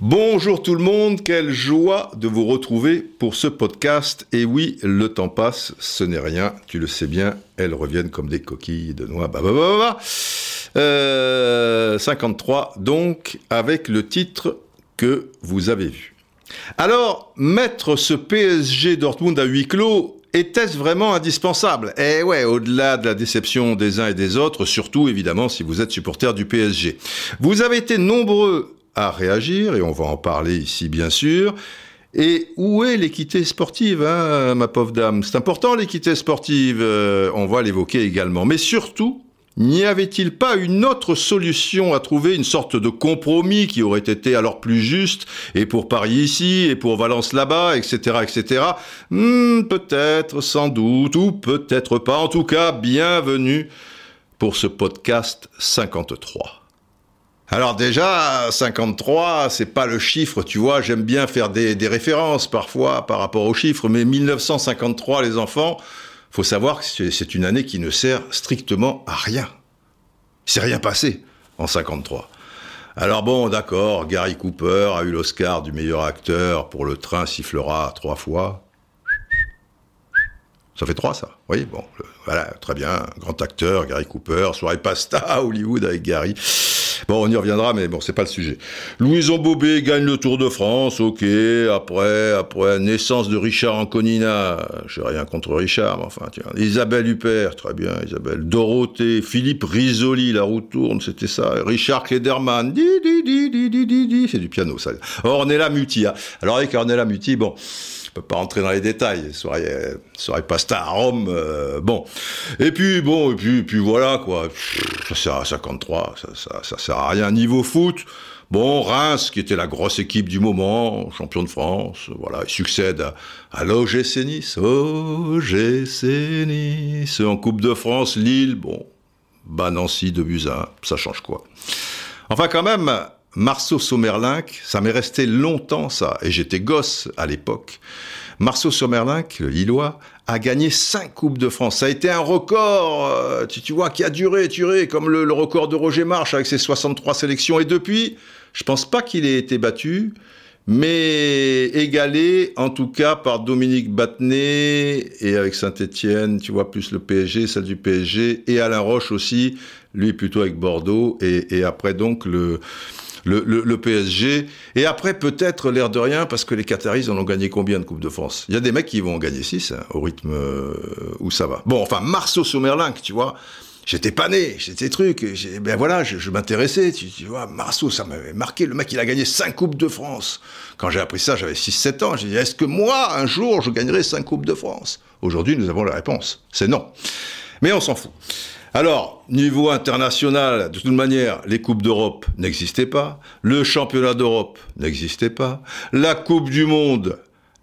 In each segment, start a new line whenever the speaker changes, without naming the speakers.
Bonjour tout le monde, quelle joie de vous retrouver pour ce podcast. Et oui, le temps passe, ce n'est rien, tu le sais bien, elles reviennent comme des coquilles de noix. Bah, bah, bah, bah, bah. Euh, 53, donc, avec le titre que vous avez vu. Alors, mettre ce PSG Dortmund à huis clos, était-ce vraiment indispensable? Eh ouais, au-delà de la déception des uns et des autres, surtout évidemment si vous êtes supporter du PSG. Vous avez été nombreux à réagir, et on va en parler ici bien sûr. Et où est l'équité sportive, hein, ma pauvre dame? C'est important l'équité sportive, euh, on va l'évoquer également. Mais surtout, n'y avait-il pas une autre solution à trouver, une sorte de compromis qui aurait été alors plus juste, et pour Paris ici, et pour Valence là-bas, etc., etc. Hmm, peut-être, sans doute, ou peut-être pas. En tout cas, bienvenue pour ce podcast 53. Alors déjà, 53, c'est pas le chiffre, tu vois, j'aime bien faire des, des, références parfois par rapport aux chiffres, mais 1953, les enfants, faut savoir que c'est une année qui ne sert strictement à rien. Il s'est rien passé en 53. Alors bon, d'accord, Gary Cooper a eu l'Oscar du meilleur acteur pour Le train sifflera trois fois. Ça fait trois, ça. Oui, bon, voilà, très bien. Grand acteur, Gary Cooper, soirée pasta Hollywood avec Gary. Bon, on y reviendra, mais bon, c'est pas le sujet. Louison Bobé gagne le Tour de France, ok. Après, après, naissance de Richard Anconina. J'ai rien contre Richard, mais enfin, tiens. Isabelle Huppert, très bien, Isabelle. Dorothée, Philippe Risoli, la roue tourne, c'était ça. Richard Klederman, di, di, di, di, di, di, di. C'est du piano, ça. Ornella Muti. Alors, avec Ornella Muti, bon je peux pas rentrer dans les détails. Soirée, soirée pasta à Rome, euh, bon. Et puis bon, et puis, voilà quoi. Ça sert à 53, ça, ça, ça sert à rien. Niveau foot, bon, Reims qui était la grosse équipe du moment, champion de France, voilà, il succède à, à l'OGC Nice, OGC Nice en Coupe de France, Lille, bon, bah Nancy de Buzyn, ça change quoi. Enfin quand même, Marceau Sommerlinck, ça m'est resté longtemps ça, et j'étais gosse à l'époque. Marceau Sommerlinck, le Lillois, a gagné cinq Coupes de France. Ça a été un record, euh, tu, vois, qui a duré, duré, comme le, record de Roger March avec ses 63 sélections. Et depuis, je pense pas qu'il ait été battu, mais égalé, en tout cas, par Dominique Battenet, et avec Saint-Etienne, tu vois, plus le PSG, celle du PSG, et Alain Roche aussi, lui plutôt avec Bordeaux, et après donc le le, le, le, PSG. Et après, peut-être l'air de rien, parce que les Qataris en ont gagné combien de Coupe de France? Il y a des mecs qui vont en gagner 6, hein, au rythme euh, où ça va. Bon, enfin, Marceau Sommerlinck, tu vois, j'étais pas né, j'étais truc, ben voilà, je, m'intéressais, tu, tu, vois, Marceau, ça m'avait marqué, le mec, il a gagné 5 Coupes de France. Quand j'ai appris ça, j'avais 6-7 ans, j'ai dit, est-ce que moi, un jour, je gagnerai 5 Coupes de France? Aujourd'hui, nous avons la réponse, c'est non. Mais on s'en fout. Alors, niveau international, de toute manière, les Coupes d'Europe n'existaient pas, le championnat d'Europe n'existait pas, la Coupe du Monde,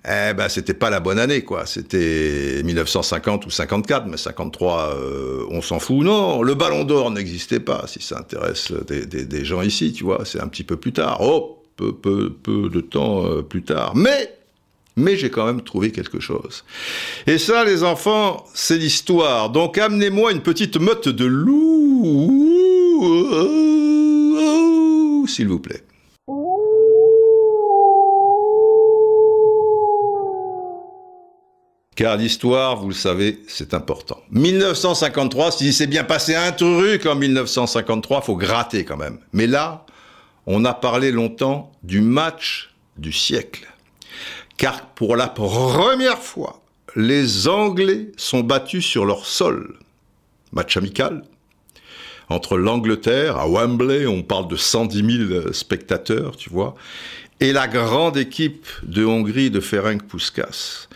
eh ben, c'était pas la bonne année, quoi. C'était 1950 ou 54, mais 53, euh, on s'en fout. Non, le Ballon d'Or n'existait pas, si ça intéresse des, gens ici, tu vois. C'est un petit peu plus tard. Oh, peu, peu, peu de temps euh, plus tard. Mais mais j'ai quand même trouvé quelque chose. Et ça, les enfants, c'est l'histoire. Donc amenez-moi une petite meute de loup, s'il vous plaît. Car l'histoire, vous le savez, c'est important. 1953, si c'est bien passé un truc en 1953, faut gratter quand même. Mais là, on a parlé longtemps du match du siècle car pour la première fois, les Anglais sont battus sur leur sol. Match amical. Entre l'Angleterre, à Wembley, on parle de 110 000 spectateurs, tu vois, et la grande équipe de Hongrie de Ferenc Puskas.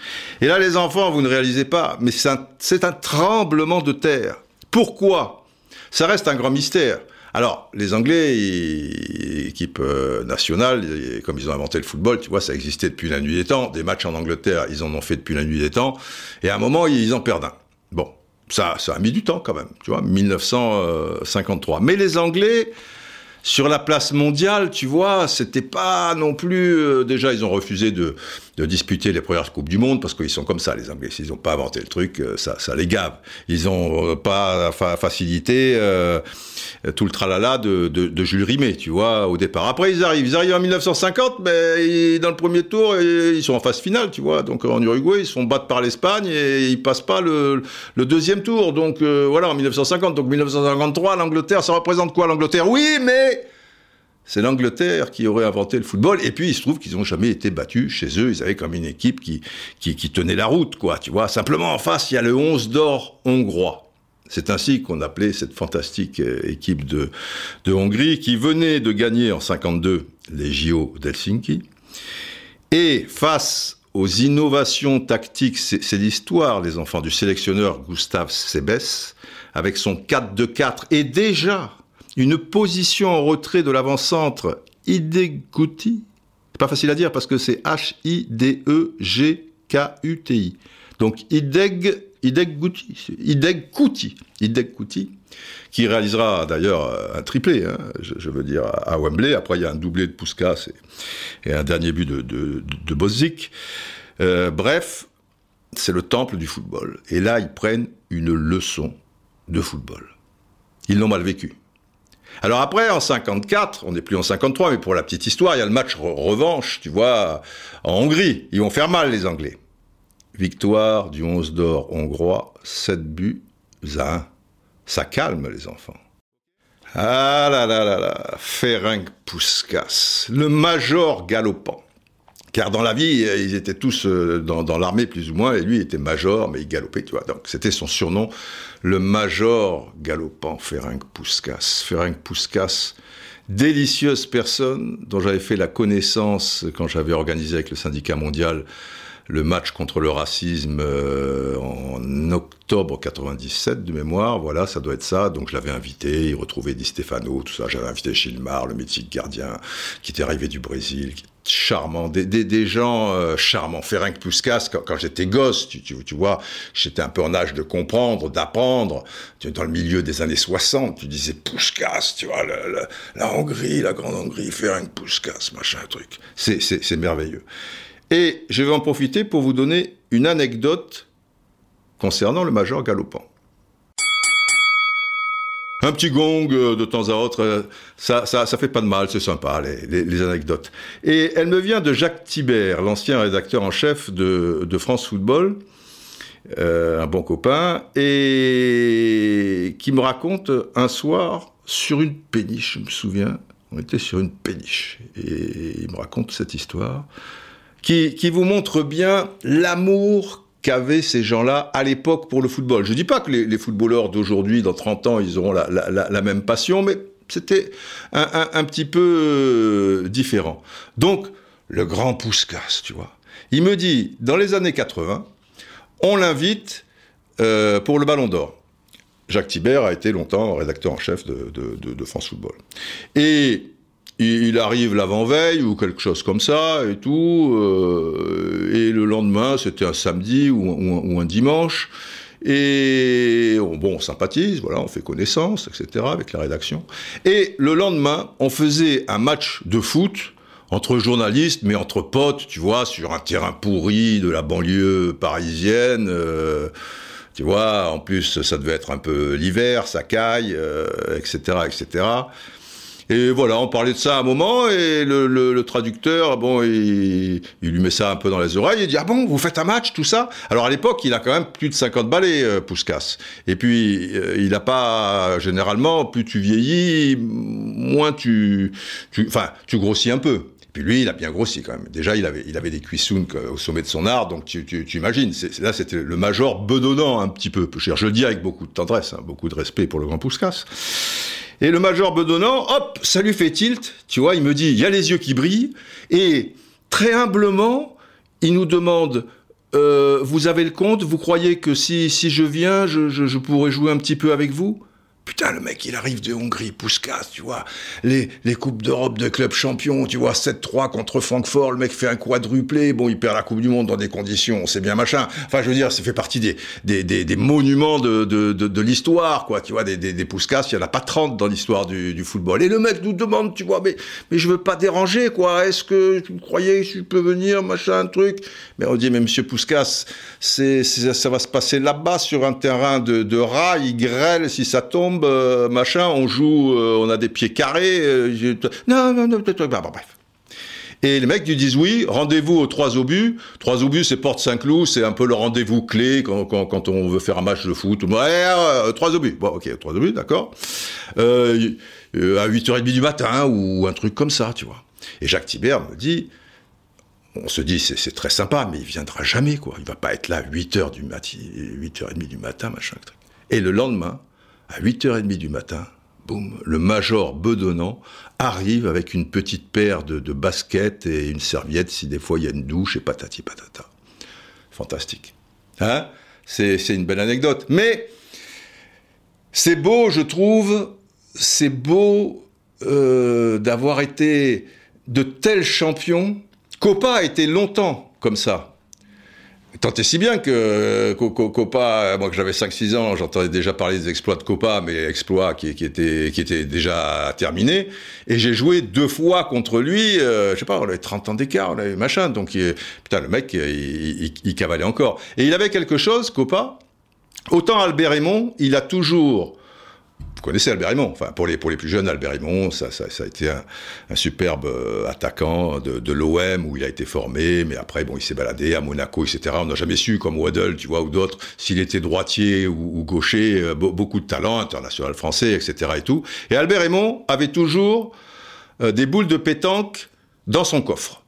Et là, les enfants, vous ne réalisez pas, mais c'est un, un, tremblement de terre. Pourquoi? Ça reste un grand mystère. Alors, les Anglais, équipe euh, nationale, comme ils ont inventé le football, tu vois, ça existait depuis la nuit des temps. Des matchs en Angleterre, ils en ont fait depuis la nuit des temps. Et à un moment, ils en perdent un. Bon, ça, ça a mis du temps quand même, tu vois, 1953. Mais les Anglais, sur la place mondiale, tu vois, c'était pas non plus. Euh, déjà, ils ont refusé de, de disputer les premières Coupes du Monde, parce qu'ils sont comme ça, les Anglais. S'ils n'ont pas inventé le truc, euh, ça, ça les gave. Ils n'ont pas facilité tout le tralala de, de, de, Jules Rimet, tu vois, au départ. Après, ils arrivent. Ils arrivent en 1950, mais dans le premier tour, ils sont en phase finale, tu vois. Donc en Uruguay, ils se font battre par l'Espagne et ils passent pas le, le deuxième tour. Donc voilà, en 1950. Donc 1953, l'Angleterre, ça représente quoi l'Angleterre? Oui, mais c'est l'Angleterre qui aurait inventé le football. Et puis, il se trouve qu'ils n'ont jamais été battus chez eux. Ils avaient comme une équipe qui, qui, tenait la route, quoi. Tu vois, simplement en face, il y a le 11 d'or hongrois. C'est ainsi qu'on appelait cette fantastique euh, équipe de, de Hongrie qui venait de gagner en 52 les JO d'Helsinki. Et face aux innovations tactiques, c'est l'histoire, les enfants, du sélectionneur Gustav Sebes, avec son 4-2-4, et déjà une position en retrait de l'avant-centre Ideguti. C'est pas facile à dire parce que c'est H-I-D-E-G-K-U-T-I. Donc Ideg, Idegguti, Idegguti, Idegguti, qui réalisera d'ailleurs un triplé, hein, je, veux dire, à Wembley. Après, il y a un doublé de Puskas et, un dernier but de, de, euh, bref, c'est le temple du football. Et là, ils prennent une leçon de football. Ils l'ont mal vécu. Alors après, en 54, on n'est plus en 53, mais pour la petite histoire, il y a le match revanche, tu vois, en Hongrie. Ils vont faire mal, les Anglais. Victoire du 11 d'or hongrois, 7 buts à 1. Ça calme les enfants. Ah là là là là, Ferenc Puskas, le major galopant. Car dans la vie, ils étaient tous euh, dans, l'armée plus ou moins, et lui était major, mais il galopait, tu vois. Donc c'était son surnom, le major galopant, Ferenc Puskas. Ferenc Puskas, délicieuse personne dont j'avais fait la connaissance quand j'avais organisé avec le syndicat mondial le match contre le racisme euh, en octobre 97 de mémoire, voilà, ça doit être ça. Donc je l'avais invité, il retrouvait Di Stefano, tout ça. J'avais invité Gilmar, le mythique gardien qui était arrivé du Brésil, qui charmant, des, gens euh, charmants. Ferenc Puskas, quand, quand j'étais gosse, tu, vois, j'étais un peu en âge de comprendre, d'apprendre. Dans le milieu des années 60, tu disais Puskas, tu vois, la Hongrie, la grande Hongrie, Ferenc Puskas, machin, truc. C'est merveilleux. Et je vais en profiter pour vous donner une anecdote concernant le major galopant. Un petit gong euh, de temps à autre, euh, ça, ça, ça fait pas de mal, c'est sympa, les, les, anecdotes. Et elle me vient de Jacques Thibert, l'ancien rédacteur en chef de, France Football, euh, un bon copain, et qui me raconte un soir sur une péniche, je me souviens, on était sur une péniche, et il me raconte cette histoire qui, qui vous montre bien l'amour qu'avaient ces gens-là à l'époque pour le football. Je ne dis pas que les, footballeurs d'aujourd'hui, dans 30 ans, ils auront la, même passion, mais c'était un, petit peu euh, différent. Donc, le grand Pouskas, tu vois. Il me dit, dans les années 80, on l'invite euh, pour le Ballon d'Or. Jacques Thibert a été longtemps rédacteur en chef de, France Football. Il arrive l'avant-veille ou quelque chose comme ça et tout, euh, et le lendemain, c'était un samedi ou, un dimanche, et bon, on sympathise, voilà, on fait connaissance, etc., avec la rédaction. Et le lendemain, on faisait un match de foot entre journalistes, mais entre potes, tu vois, sur un terrain pourri de la banlieue parisienne. Euh, tu vois, en plus, ça devait être un peu l'hiver, ça caille, etc., euh, etc. Et voilà, on parlait de ça un moment, et le, traducteur, bon, il, lui met ça un peu dans les oreilles, il dit, ah bon, vous faites un match, tout ça? Alors à l'époque, il a quand même plus de 50 balais, euh, Pouskas. Et puis, euh, il n'a pas, généralement, plus tu vieillis, moins tu, enfin, tu, grossis un peu. Et puis lui, il a bien grossi quand même. Déjà, il avait, il avait des cuissounes au sommet de son art, donc tu, imagines. là, c'était le major bedonnant un petit peu. Je le dis avec beaucoup de tendresse, hein, beaucoup de respect pour le grand Pouskas. Et le major bedonnant, hop, ça lui fait tilt, tu vois, il me dit, il y a les yeux qui brillent, et très humblement, il nous demande, euh, vous avez le compte, vous croyez que si, si je viens, je, je, pourrais jouer un petit peu avec vous? Putain, le mec, il arrive de Hongrie, Puskas, tu vois. Les, les Coupes d'Europe de club champion, tu vois, 7-3 contre Francfort, le mec fait un quadruplé, bon, il perd la Coupe du Monde dans des conditions, c'est bien machin. Enfin, je veux dire, ça fait partie des, des, des, monuments de, de, de, l'histoire, quoi, tu vois, des, des, Puskas, il y en a pas 30 dans l'histoire du, football. Et le mec nous demande, tu vois, mais, mais je veux pas déranger, quoi, est-ce que vous croyez que je peux venir, machin, truc? Mais on dit, mais monsieur Puskas, c'est, ça va se passer là-bas, sur un terrain de, de rail, grêle, si ça tombe, euh, machin, on joue, euh, on a des pieds carrés. Euh, non, non, non, bref. Et les mecs lui disent oui, rendez-vous aux trois obus. Trois obus, c'est Porte Saint-Cloud, c'est un peu le rendez-vous clé quand, quand, on veut faire un match de foot. Ouais, trois obus. Bon, ok, trois obus, d'accord. Euh, à 8h30 du matin ou un truc comme ça, tu vois. Et Jacques Thibert me dit, on se dit c'est très sympa, mais il viendra jamais, quoi. Il va pas être là à 8h du matin, 8h30 du matin, machin. Et le lendemain, à 8h30 du matin, boum, le major bedonnant arrive avec une petite paire de, baskets et une serviette si des fois il y a une douche et patati patata. Fantastique. Hein? C'est une belle anecdote. Mais c'est beau, je trouve, c'est beau euh, d'avoir été de tels champions. Copa a été longtemps comme ça. Tant et si bien que Copa, moi que j'avais 5-6 ans, j'entendais déjà parler des exploits de Copa, mais exploits qui, étaient, qui étaient déjà terminés. Et j'ai joué deux fois contre lui, euh, je sais pas, on avait 30 ans d'écart, on avait machin. Donc, il, putain, le mec, il, il, il, cavalait encore. Et il avait quelque chose, Copa. Autant Albert Raymond, il a toujours vous connaissez Albert Raymond. Enfin, pour les, pour les plus jeunes, Albert Raymond, ça, ça, ça a été un, superbe euh, attaquant de, de l'OM où il a été formé, mais après, bon, il s'est baladé à Monaco, etc. On n'a jamais su, comme Waddle, tu vois, ou d'autres, s'il était droitier ou, ou gaucher, euh, beaucoup de talent, international français, etc. et tout. Et Albert Raymond avait toujours euh, des boules de pétanque dans son coffre.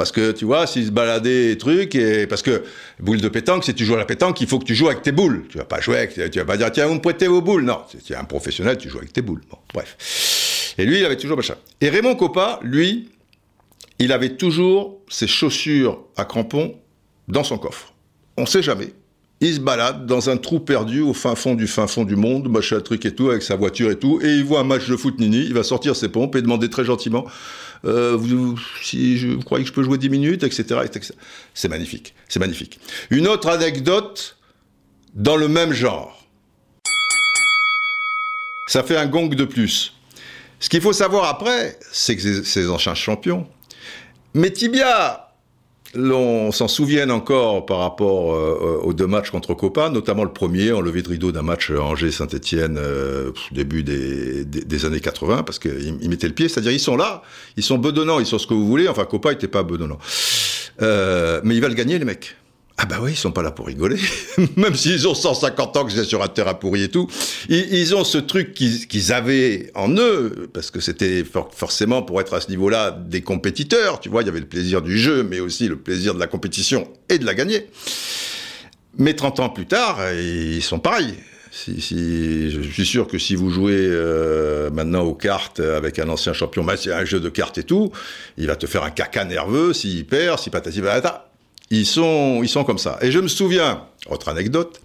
Parce que tu vois, s'il se baladait et trucs, et parce que boule de pétanque, si tu joues à la pétanque, il faut que tu joues avec tes boules. Tu vas pas jouer avec, tu vas pas dire tiens, vous me prêtez vos boules. Non, tu es un professionnel, tu joues avec tes boules. Bref. Et lui, il avait toujours machin. Et Raymond Coppa, lui, il avait toujours ses chaussures à crampons dans son coffre. On sait jamais. Il se balade dans un trou perdu au fin fond du fin fond du monde, machin truc et tout, avec sa voiture et tout, et il voit un match de foot nini, il va sortir ses pompes et demander très gentiment euh, vous, si je vous croyez que je peux jouer 10 minutes, etc. C'est magnifique, c'est magnifique. Une autre anecdote dans le même genre. Ça fait un gong de plus. Ce qu'il faut savoir après, c'est que ces anciens champions, mais Tibia, l'on s'en souvienne encore par rapport euh, aux deux matchs contre Copa, notamment le premier en levé de rideau d'un match Angers-Saint-Etienne euh, début des, des, années 80, parce qu'ils mettaient le pied, c'est-à-dire ils sont là, ils sont bedonnants, ils sont ce que vous voulez, enfin Copa n'était pas bedonnant. Euh, mais ils veulent gagner les mecs. Ah bah oui, ils sont pas là pour rigoler. Même s'ils ont 150 ans que c'est sur un terrain pourri et tout, ils, ont ce truc qu'ils qu avaient en eux, parce que c'était for forcément pour être à ce niveau-là des compétiteurs. Tu vois, il y avait le plaisir du jeu, mais aussi le plaisir de la compétition et de la gagner. Mais 30 ans plus tard, ils sont pareils. Si, si, je suis sûr que si vous jouez euh, maintenant aux cartes avec un ancien champion, bah, c'est un jeu de cartes et tout, il va te faire un caca nerveux s'il perd, si patati patata. Ils sont, ils sont comme ça. Et je me souviens, autre anecdote,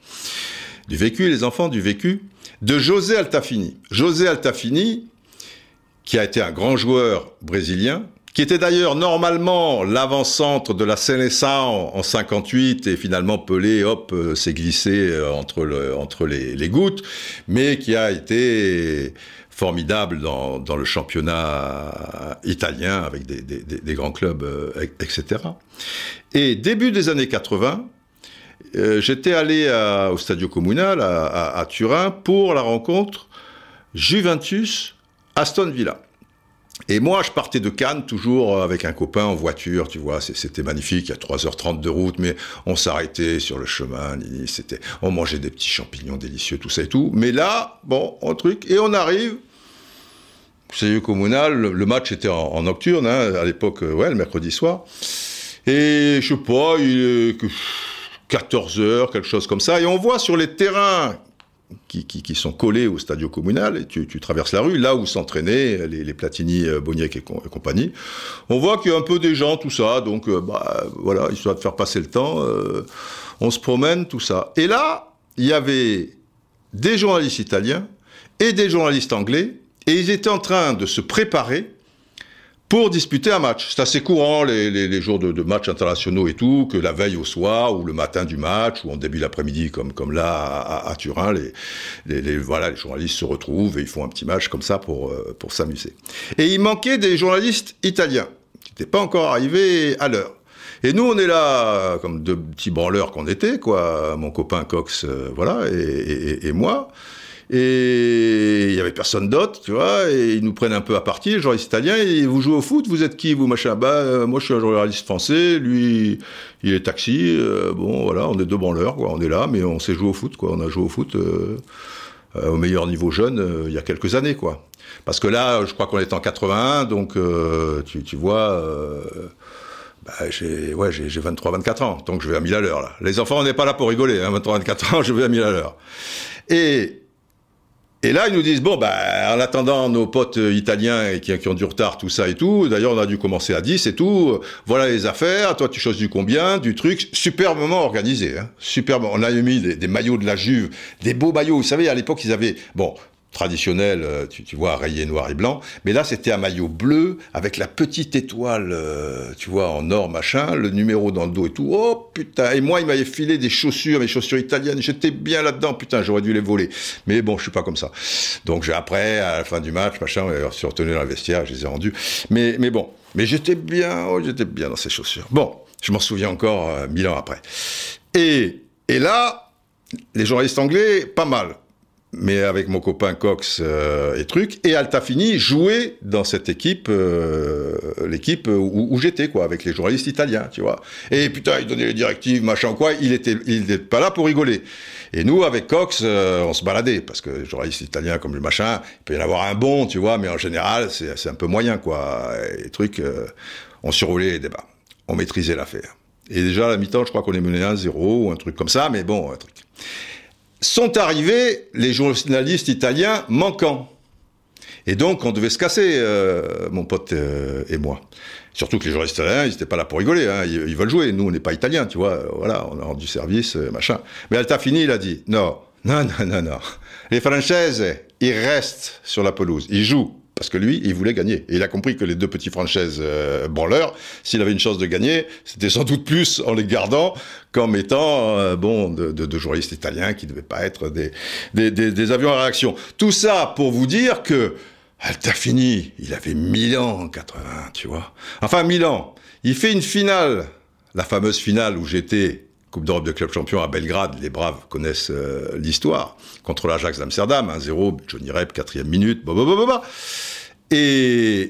du vécu, les enfants, du vécu, de José Altafini. José Altafini, qui a été un grand joueur brésilien, qui était d'ailleurs normalement l'avant-centre de la Sénéção en 58 et finalement Pelé, hop, euh, s'est glissé euh, entre, le, entre les, les, gouttes, mais qui a été formidable dans, le championnat italien avec des, grands clubs, euh, etc. Et début des années 80, euh, j'étais allé au Stadio Comunal à, Turin pour la rencontre Juventus-Aston Villa. Et moi, je partais de Cannes toujours avec un copain en voiture, tu vois, c'était magnifique, il y a 3h30 de route, mais on s'arrêtait sur le chemin, on mangeait des petits champignons délicieux, tout ça et tout. Mais là, bon, un truc, et on arrive, c'est communal, le match était en, nocturne, hein, à l'époque, ouais, le mercredi soir. Et je sais pas, il est 14 heures, quelque chose comme ça. Et on voit sur les terrains qui, qui, qui sont collés au stadio communal, et tu, tu traverses la rue, là où s'entraînaient les, les, Platini, euh, Boniek et, et, compagnie. On voit qu'il y a un peu des gens, tout ça. Donc, euh, bah, voilà, histoire de faire passer le temps. Euh, on se promène, tout ça. Et là, il y avait des journalistes italiens et des journalistes anglais, et ils étaient en train de se préparer pour disputer un match. C'est assez courant les, jours de, matchs internationaux et tout, que la veille au soir ou le matin du match ou en début d'après-midi comme comme là à, Turin, les, voilà les journalistes se retrouvent et ils font un petit match comme ça pour euh, pour s'amuser. Et il manquait des journalistes italiens qui n'étaient pas encore arrivés à l'heure. Et nous, on est là, comme deux petits branleurs qu'on était, quoi, mon copain Cox, euh, voilà, et moi. Et il y avait personne d'autre, tu vois, et ils nous prennent un peu à partie, les journalistes italiens, et vous jouez au foot, vous êtes qui, vous, machin? Bah, euh, moi, je suis un journaliste français, lui, il est taxi, euh, bon, voilà, on est deux branleurs, quoi, on est là, mais on sait jouer au foot, quoi, on a joué au foot euh, au meilleur niveau jeune il y a quelques années, quoi. Parce que là, je crois qu'on est en 81, donc, tu, tu, vois... Bah, j'ai ouais, j'ai 23-24 ans, donc je vais à 1000 à l'heure là. Les enfants, on n'est pas là pour rigoler, hein, 23-24 ans, je vais à 1000 à l'heure. Et et là, ils nous disent, bon, bah, en attendant nos potes italiens qui, qui ont du retard, tout ça et tout, d'ailleurs, on a dû commencer à 10 et tout, voilà les affaires, toi, tu choses du combien, du truc, superbement organisé, hein, superbe. On a mis des, des, maillots de la Juve, des beaux maillots, vous savez, à l'époque, ils avaient, bon, traditionnel, euh, tu, tu, vois, rayé noir et blanc. Mais là, c'était un maillot bleu avec la petite étoile, euh, tu vois, en or, machin, le numéro dans le dos et tout. Oh putain Et moi, il m'avait filé des chaussures, mes chaussures italiennes. J'étais bien là-dedans, putain, j'aurais dû les voler. Mais bon, je suis pas comme ça. Donc, j'ai après, à la fin du match, machin, je suis retenu dans la vestiaire, je les ai rendus. Mais, mais bon, mais j'étais bien, oh, j'étais bien dans ces chaussures. Bon, je m'en souviens encore euh, mille ans après. Et, et là, les journalistes anglais, pas mal mais avec mon copain Cox euh, et truc, et Altafini jouait dans cette équipe, euh, l'équipe où, j'étais, quoi, avec les journalistes italiens, tu vois. Et putain, il donnait les directives, machin, quoi, il était, il était pas là pour rigoler. Et nous, avec Cox, euh, on se baladait, parce que les journalistes italiens comme le machin, il peut y en avoir un bon, tu vois, mais en général, c'est un peu moyen, quoi. Et trucs, on surroulait les débats. On maîtrisait l'affaire. Et déjà, à la mi-temps, je crois qu'on est mené à 0 ou un truc comme ça, mais bon, un truc sont arrivés les journalistes italiens manquants. Et donc, on devait se casser, euh, mon pote euh, et moi. Surtout que les journalistes italiens, ils n'étaient pas là pour rigoler, hein. ils, veulent jouer. Nous, on n'est pas italiens, tu vois. Voilà, on a rendu service, euh, machin. Mais Altafini, il a dit, non, non, non, non, non. Les Françaises, ils restent sur la pelouse, ils jouent. Parce que lui, il voulait gagner. Et il a compris que les deux petits franchises euh, branleurs, s'il avait une chance de gagner, c'était sans doute plus en les gardant qu'en mettant, euh, bon, de, de, journalistes italiens qui ne devaient pas être des, des, des, avions à réaction. Tout ça pour vous dire que Altafini, il avait Milan en 80, tu vois. Enfin, Milan, il fait une finale, la fameuse finale où j'étais Coupe d'Europe de club champion à Belgrade, les Braves connaissent euh, l'histoire, contre l'Ajax d'Amsterdam, 1-0, Johnny Rep, quatrième minute, bah, Et,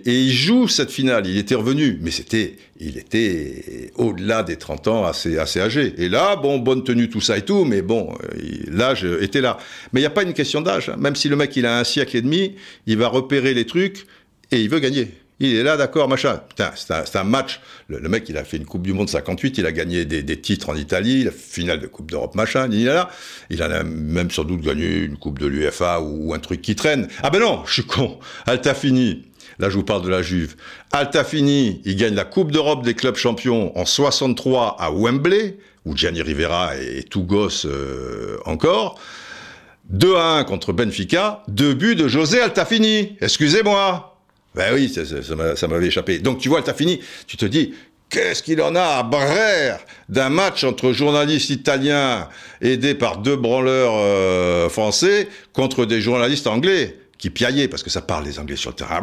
et, il joue cette finale, il était revenu, mais c'était, il était au-delà des 30 ans, assez, assez âgé. Et là, bon, bonne tenue, tout ça et tout, mais bon, l'âge était là. Mais il n'y a pas une question d'âge, hein. même si le mec il a un siècle et demi, il va repérer les trucs et il veut gagner. Il est là, d'accord, machin. Putain, c'est un, match. Le, mec, il a fait une Coupe du Monde 58, il a gagné des, titres en Italie, la finale de Coupe d'Europe, machin. Il est là. Il a même sans doute gagné une Coupe de l'UFA ou, un truc qui traîne. Ah ben non, je suis con. Altafini. Là, je vous parle de la Juve. Altafini, il gagne la Coupe d'Europe des clubs champions en 63 à Wembley, où Gianni Rivera est tout gosse euh, encore. 2 à 1 contre Benfica, deux buts de José Altafini. Excusez-moi. Ben oui, ça, m'avait échappé. Donc tu vois, t'as fini, tu te dis, qu'est-ce qu'il en a à Brère d'un match entre journalistes italiens aidés par deux branleurs euh, français contre des journalistes anglais qui piaillaient, parce que ça parle les anglais sur le terrain.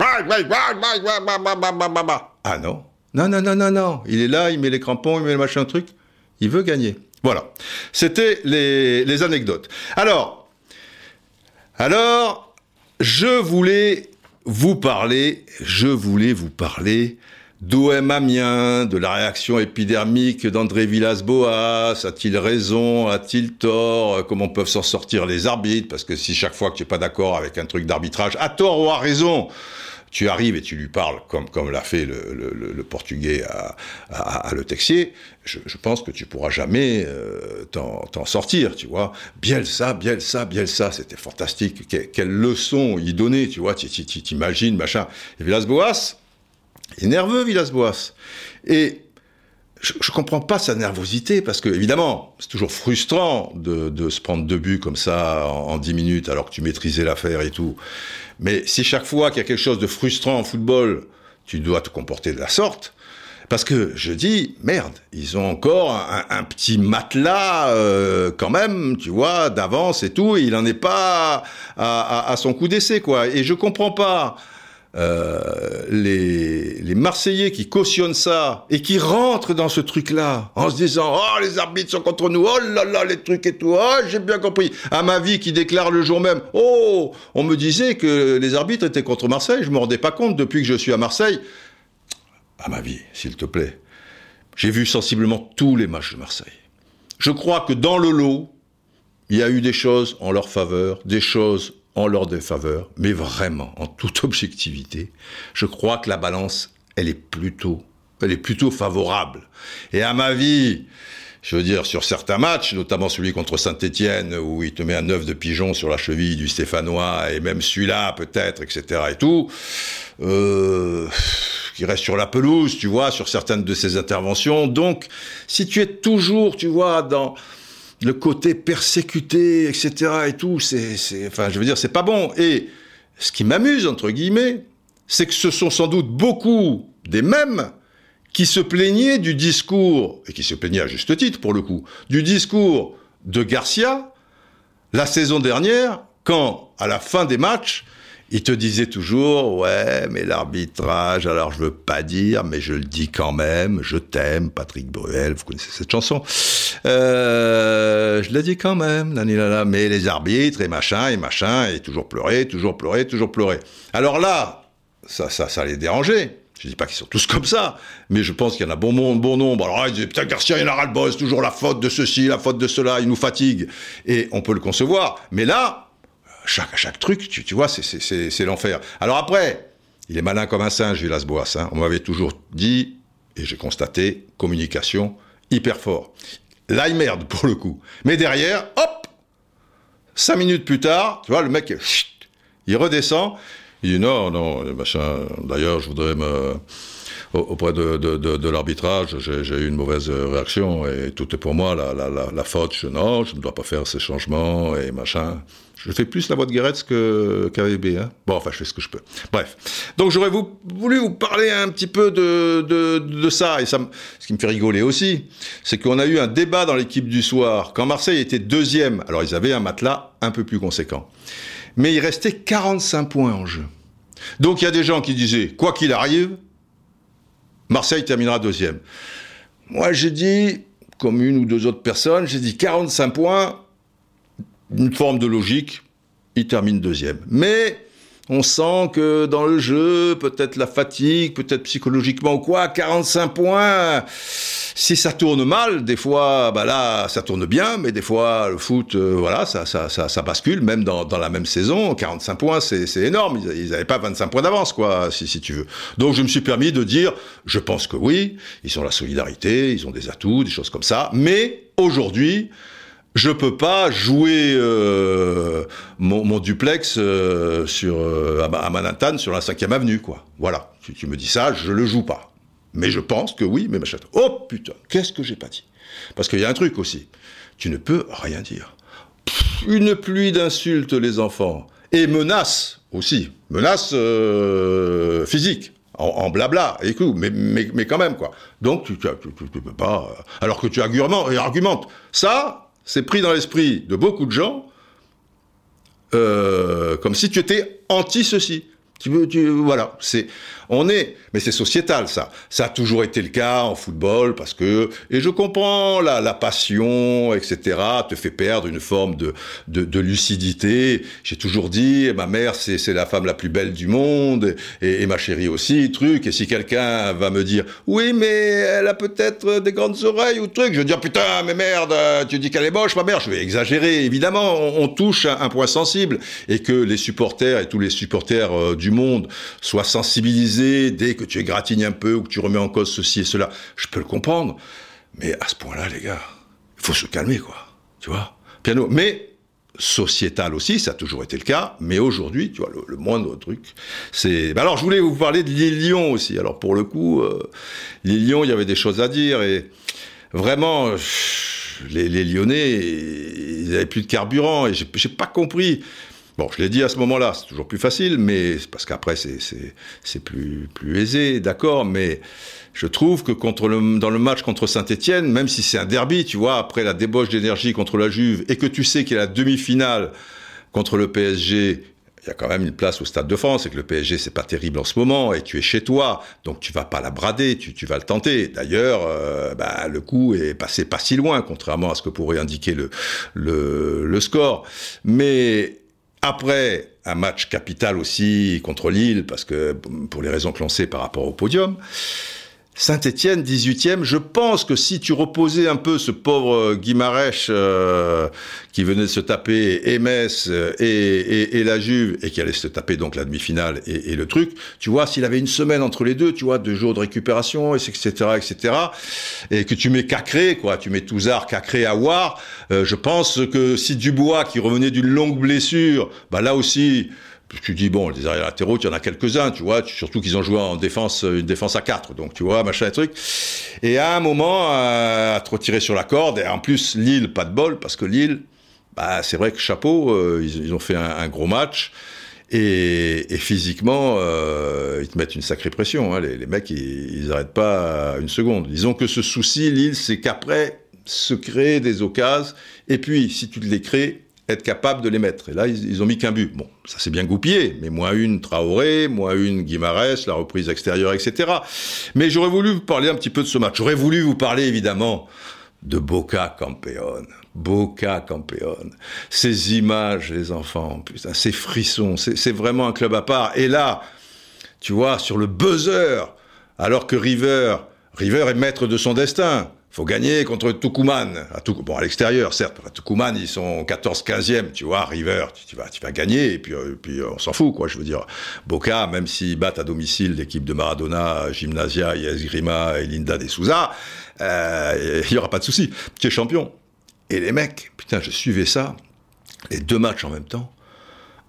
Ah non Non, non, non, non, non. Il est là, il met les crampons, il met le machin truc. Il veut gagner. Voilà. C'était les, les anecdotes. Alors, alors, je voulais vous parler, je voulais vous parler d'OM Amiens, de la réaction épidermique d'André Villas-Boas, a-t-il raison, a-t-il tort, comment peuvent s'en sortir les arbitres, parce que si chaque fois que tu n'es pas d'accord avec un truc d'arbitrage, à tort ou à raison, tu arrives et tu lui parles comme, comme l'a fait le, le, portugais à, à, Le Texier, je, pense que tu pourras jamais euh, t'en sortir, tu vois. Bielsa, Bielsa, Bielsa, c'était fantastique. quelle leçon il donnait, tu vois, t'imagines, machin. Et Villas-Boas, il est nerveux, Villas-Boas. Et je, je comprends pas sa nervosité parce que évidemment c'est toujours frustrant de, de, se prendre deux buts comme ça en, dix minutes alors que tu maîtrisais l'affaire et tout. Mais si chaque fois qu'il y a quelque chose de frustrant en football, tu dois te comporter de la sorte. Parce que je dis, merde, ils ont encore un, un petit matelas euh, quand même, tu vois, d'avance et tout, et il n'en est pas à, à, à son coup d'essai, quoi. Et je comprends pas euh, les, Marseillais qui cautionnent ça et qui rentrent dans ce truc-là en se disant oh les arbitres sont contre nous. Oh là là les trucs et tout. Oh j'ai bien compris à ma vie qui déclare le jour même oh on me disait que les arbitres étaient contre Marseille. Je me rendais pas compte depuis que je suis à Marseille à ma vie s'il te plaît. J'ai vu sensiblement tous les matchs de Marseille. Je crois que dans le lot il y a eu des choses en leur faveur des choses en leur défaveur, mais vraiment, en toute objectivité, je crois que la balance, elle est plutôt, elle est plutôt favorable. Et à ma vie, je veux dire, sur certains matchs, notamment celui contre Saint-Etienne, où il te met un œuf de pigeon sur la cheville du Stéphanois, et même celui-là, peut-être, etc., et tout, euh, qui reste sur la pelouse, tu vois, sur certaines de ses interventions. Donc, si tu es toujours, tu vois, dans, le côté persécuté, etc. et tout, c'est, enfin, je veux dire, c'est pas bon. Et ce qui m'amuse, entre guillemets, c'est que ce sont sans doute beaucoup des mêmes qui se plaignaient du discours, et qui se plaignaient à juste titre pour le coup, du discours de Garcia la saison dernière, quand, à la fin des matchs, il te disait toujours, ouais, mais l'arbitrage, alors je veux pas dire, mais je le dis quand même, je t'aime, Patrick Bruel, vous connaissez cette chanson. Euh, je le dis quand même, nanilala, mais les arbitres et machin, et machin, et toujours pleurer, toujours pleurer, toujours pleurer. Alors là, ça, ça, ça les dérangeait. Je dis pas qu'ils sont tous comme ça, mais je pense qu'il y en a bon, monde, bon nombre. Alors, ils disaient, putain, Garcia, il en a ras le boss, toujours la faute de ceci, la faute de cela, il nous fatigue. Et on peut le concevoir. Mais là, chaque, truc, tu, vois, c'est l'enfer. Alors après, il est malin comme un singe, Villas Boas. Hein. On m'avait toujours dit, et j'ai constaté, communication hyper fort. Il merde pour le coup. Mais derrière, hop, cinq minutes plus tard, tu vois, le mec, il redescend. Il dit non, non, machin. D'ailleurs, je voudrais me auprès de, de, l'arbitrage, j'ai eu une mauvaise réaction et tout est pour moi la, la, la, faute. Je, non, je ne dois pas faire ces changements et machin. Je fais plus la voix de Guéretz que qu'AVB. Hein. Bon, enfin, je fais ce que je peux. Bref. Donc, j'aurais voulu vous parler un petit peu de, de, de ça. Et ça, ce qui me fait rigoler aussi, c'est qu'on a eu un débat dans l'équipe du soir. Quand Marseille était deuxième, alors ils avaient un matelas un peu plus conséquent. Mais il restait 45 points en jeu. Donc, il y a des gens qui disaient, quoi qu'il arrive, Marseille terminera deuxième. Moi, j'ai dit, comme une ou deux autres personnes, j'ai dit 45 points, une forme de logique, il termine deuxième. Mais on sent que dans le jeu, peut-être la fatigue, peut-être psychologiquement ou quoi, 45 points, si ça tourne mal, des fois, bah là, ça tourne bien, mais des fois, le foot, euh, voilà, ça, ça, ça, bascule, même dans, dans, la même saison, 45 points, c'est énorme, ils n'avaient pas 25 points d'avance, quoi, si, si tu veux. Donc je me suis permis de dire, je pense que oui, ils ont la solidarité, ils ont des atouts, des choses comme ça, mais aujourd'hui, je peux pas jouer euh, mon, duplex euh, sur euh, à Manhattan sur la 5 avenue quoi. Voilà, si tu me dis ça, je le joue pas. Mais je pense que oui, mais machin. Oh putain, qu'est-ce que j'ai pas dit? Parce qu'il y a un truc aussi. Tu ne peux rien dire. une pluie d'insultes les enfants et menaces aussi, menaces physiques. En, blabla, écoute, mais, mais, mais quand même, quoi. Donc, tu, tu peux pas. Alors que tu et argumentes. Ça, c'est pris dans l'esprit de beaucoup de gens euh, comme si tu étais anti-ceci. Tu veux, tu, voilà, c'est, on est, mais c'est sociétal ça. Ça a toujours été le cas en football parce que, et je comprends la, passion, etc. te fait perdre une forme de, de, lucidité. J'ai toujours dit, ma mère c'est, la femme la plus belle du monde et, ma chérie aussi, truc. Et si quelqu'un va me dire, oui mais elle a peut-être des grandes oreilles ou truc, je vais dire putain mais merde, tu dis qu'elle est moche ma mère. Je vais exagérer évidemment. On, touche un, un, point sensible et que les supporters et tous les supporters euh, du monde soient sensibilisés dès que tu égratignes un peu ou que tu remets en cause ceci et cela. Je peux le comprendre. Mais à ce point-là, les gars, il faut se calmer, quoi. Tu vois? Piano. Mais sociétal aussi, ça a toujours été le cas, mais aujourd'hui, tu vois, le, moindre truc, c'est... alors, je voulais vous parler de l'île Lyon aussi. Alors, pour le coup, euh, Lyon, il y avait des choses à dire, et vraiment, les, Lyonnais, ils n'avaient plus de carburant, et j'ai pas compris. Bon, je l'ai dit à ce moment-là, c'est toujours plus facile, mais parce qu'après, c'est plus, plus aisé, d'accord, mais je trouve que contre le, dans le match contre Saint-Etienne, même si c'est un derby, tu vois, après la débauche d'énergie contre la Juve, et que tu sais qu'il y a la demi-finale contre le PSG, il y a quand même une place au Stade de France et que le PSG c'est pas terrible en ce moment et tu es chez toi donc tu vas pas la brader tu, tu vas le tenter. D'ailleurs euh, bah, le coup est passé pas si loin contrairement à ce que pourrait indiquer le, le, le score. Mais après un match capital aussi contre Lille parce que pour les raisons que l'on sait par rapport au podium Saint-Étienne, 18e, je pense que si tu reposais un peu ce pauvre euh, Guimarèche euh, qui venait de se taper et Metz euh, et, la Juve et qui allait se taper donc la demi-finale et, le truc, tu vois, s'il avait une semaine entre les deux, tu vois, deux jours de récupération, etc., etc., et que tu mets Cacré, quoi, tu mets Touzard, Cacré, Aouar, je pense que si Dubois, qui revenait d'une longue blessure, bah là aussi, tu dis bon, les arrières latéraux, tu en as quelques-uns, tu vois, surtout qu'ils ont joué en défense, une défense à 4, donc tu vois, machin et truc. Et à un moment, euh, à te retirer sur la corde, et en plus Lille, pas de bol, parce que Lille, bah, c'est vrai que chapeau, euh, ils, ont fait un, gros match. Et, physiquement, euh, ils te mettent une sacrée pression. Hein. Les, mecs, ils n'arrêtent pas une seconde. Disons que ce souci, Lille, c'est qu'après, se créer des occasions. Et puis, si tu les crées, être capable de les mettre. Et là, ils, ont mis qu'un but. Bon, ça s'est bien goupillé, mais moins une Traoré, moins une Guimarès, la reprise extérieure, etc. Mais j'aurais voulu vous parler un petit peu de ce match. J'aurais voulu vous parler évidemment de Boca Campeone. Boca Campeone. Ces images, les enfants, putain, ces frissons, c'est vraiment un club à part. Et là, tu vois, sur le buzzer, alors que River, River est maître de son destin faut gagner contre Tucumán. À bon, à l'extérieur, certes. À Tucumán, ils sont 14-15e, tu vois, River, tu, vas, tu vas gagner, et puis, euh, puis on s'en fout, quoi. Je veux dire, Boca, même s'ils battent à domicile l'équipe de Maradona, Gymnasia, Grima et Linda de Souza, euh, il y aura pas de souci. Tu es champion. Et les mecs, putain, je suivais ça, les deux matchs en même temps,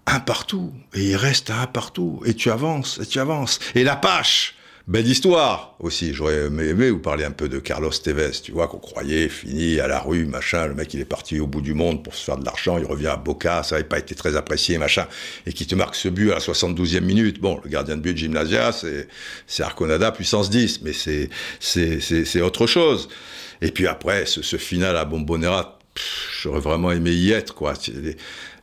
un partout, et il reste un partout, et tu avances, et tu avances. Et la pâche Belle histoire aussi. J'aurais aimé vous parler un peu de Carlos Tevez, tu vois, qu'on croyait fini à la rue, machin. Le mec, il est parti au bout du monde pour se faire de l'argent. Il revient à Boca, ça n'avait pas été très apprécié, machin. Et qui te marque ce but à la 72e minute. Bon, le gardien de but de Gymnasia, c'est, Arconada puissance 10, mais c'est, c'est, c'est, autre chose. Et puis après, ce, ce final à Bombonera, j'aurais vraiment aimé y être, quoi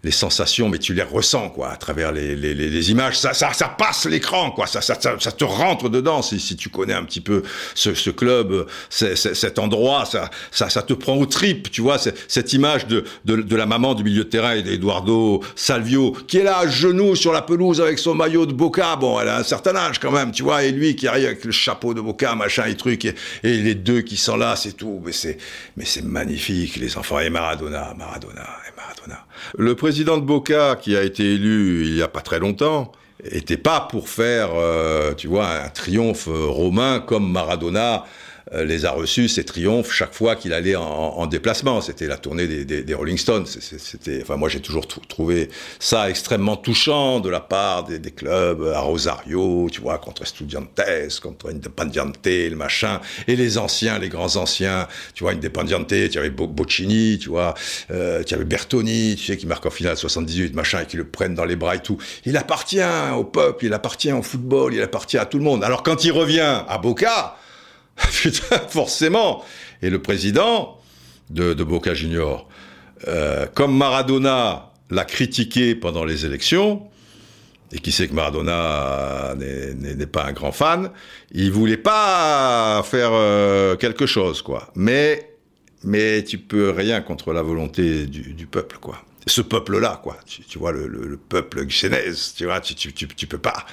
les sensations, mais tu les ressens, quoi, à travers les, les, les images. Ça, ça, ça passe l'écran, quoi. Ça, ça, ça, te rentre dedans si, si tu connais un petit peu ce, ce club, cet endroit. Ça, ça, ça te prend au trip, tu vois. Cette image de, de, de la maman du milieu de terrain, Eduardo Salvio, qui est là à genoux sur la pelouse avec son maillot de Boca. Bon, elle a un certain âge quand même, tu vois. Et lui qui arrive avec le chapeau de Boca, machin et truc. Et, et les deux qui sont là, c'est tout. Mais c'est, mais c'est magnifique, les enfants. Et Maradona, Maradona, Le président de Boca, qui a été élu il y a pas très longtemps, était pas pour faire, euh, un triomphe romain comme Maradona euh, les a reçus, ces triomphes, chaque fois qu'il allait en, déplacement. C'était la tournée des, Rolling Stones. C'était, enfin, moi, j'ai toujours trouvé ça extrêmement touchant de la part des, clubs à Rosario, tu vois, contre Estudiantes, contre Independiente, le machin, et les anciens, les grands anciens, tu vois, Independiente, tu avais Boccini, tu vois, euh, tu avais Bertoni, tu sais, qui marque en finale 78, machin, et qui le prennent dans les bras et tout. Il appartient au peuple, il appartient au football, il appartient à tout le monde. Alors quand il revient à Boca, Putain, forcément. Et le président de, Boca Junior, euh, comme Maradona l'a critiqué pendant les élections, et qui sait que Maradona n'est pas un grand fan, il voulait pas faire euh, quelque chose, quoi. Mais, mais tu peux rien contre la volonté du, peuple, quoi. Ce peuple-là, quoi. Tu, vois, le, peuple genèse, tu vois, tu, tu, tu, peux pas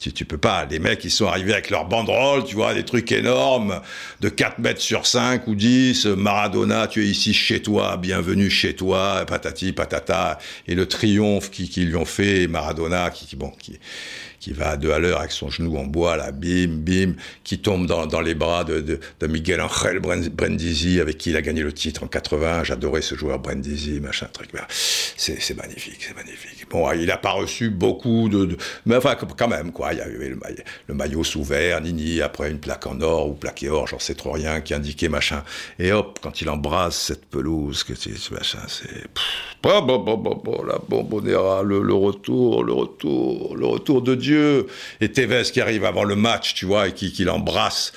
Tu, tu peux pas. Les mecs, ils sont arrivés avec leurs banderoles, tu vois, des trucs énormes, de 4 mètres sur 5 ou 10. Maradona, tu es ici chez toi, bienvenue chez toi, patati, patata. Et le triomphe qu'ils qui lui ont fait, Maradona, qui, bon, qui, qui va à deux à l'heure avec son genou en bois, là, bim, bim, qui tombe dans, dans les bras de, de, Miguel Angel Brindisi, avec qui il a gagné le titre en 80. J'adorais ce joueur Brindisi, machin, truc. C'est magnifique, c'est magnifique. Bon, il n'a pas reçu beaucoup de, de, Mais enfin, quand même, quoi. Il y a eu le, maillot, le sous vert, Nini, après une plaque en or ou plaqué or, j'en sais trop rien, qui indiquait machin. Et hop, quand il embrasse cette pelouse, que c'est machin, c'est. Bon, bon, bon, bon, la bombonera, le, le retour, le retour, le retour de Dieu et Tevez qui arrive avant le match, tu vois, et qui, qui l'embrasse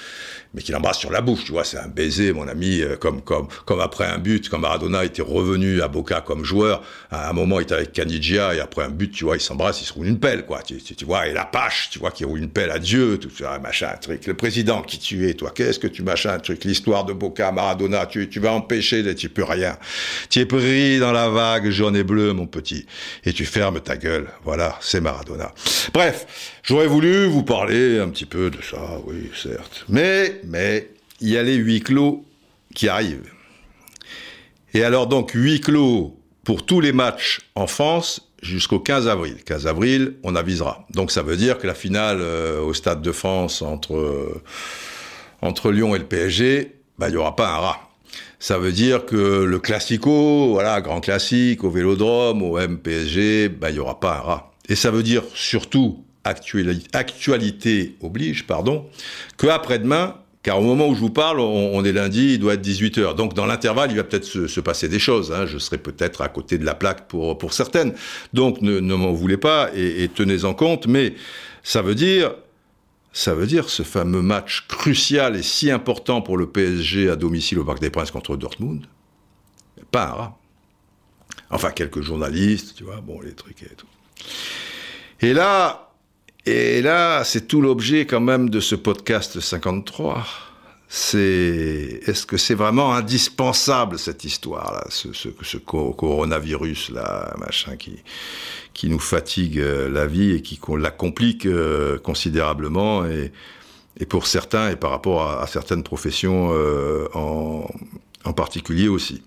mais qu'il embrasse sur la bouche, tu vois, c'est un baiser, mon ami, euh, comme, comme, comme après un but, quand Maradona était revenu à Boca comme joueur, à un moment il était avec Canigia, et après un but, tu vois, il s'embrasse, il se roule une pelle, quoi, tu, tu, vois, et la pache, tu vois, qui roule une pelle à Dieu, tout ça, machin, truc, le président qui tu es, toi, qu'est-ce que tu machin, truc, l'histoire de Boca, Maradona, tu, tu vas empêcher, tu peux rien, tu es pris dans la vague jaune et bleue, mon petit, et tu fermes ta gueule, voilà, c'est Maradona. Bref, j'aurais voulu vous parler un petit peu de ça, oui, certes, mais mais il y a les huis clos qui arrivent. Et alors donc huis clos pour tous les matchs en France jusqu'au 15 avril. 15 avril, on avisera. Donc ça veut dire que la finale euh, au Stade de France entre, euh, entre Lyon et le PSG, bah, il n'y aura pas un rat. Ça veut dire que le classico, voilà, grand classique, au Vélodrome, au MPSG, bah, il n'y aura pas un rat. Et ça veut dire surtout, actualité, oblige, pardon, que après-demain, car au moment où je vous parle, on, est lundi, il doit être 18h. Donc dans l'intervalle, il va peut-être se, passer des choses. Hein. Je serai peut-être à côté de la plaque pour, pour certaines. Donc ne, m'en voulez pas et, tenez-en compte. Mais ça veut dire, ça veut dire ce fameux match crucial et si important pour le PSG à domicile au Parc des Princes contre Dortmund. Pas un. Enfin, quelques journalistes, tu vois, bon, les trucs et tout. Et là, et là, c'est tout l'objet quand même de ce podcast 53. C'est, est-ce que c'est vraiment indispensable cette histoire-là, ce, ce, ce, coronavirus là, machin qui qui nous fatigue euh, la vie et qui la complique euh, considérablement et, et pour certains et par rapport à, à certaines professions euh, en, en particulier aussi.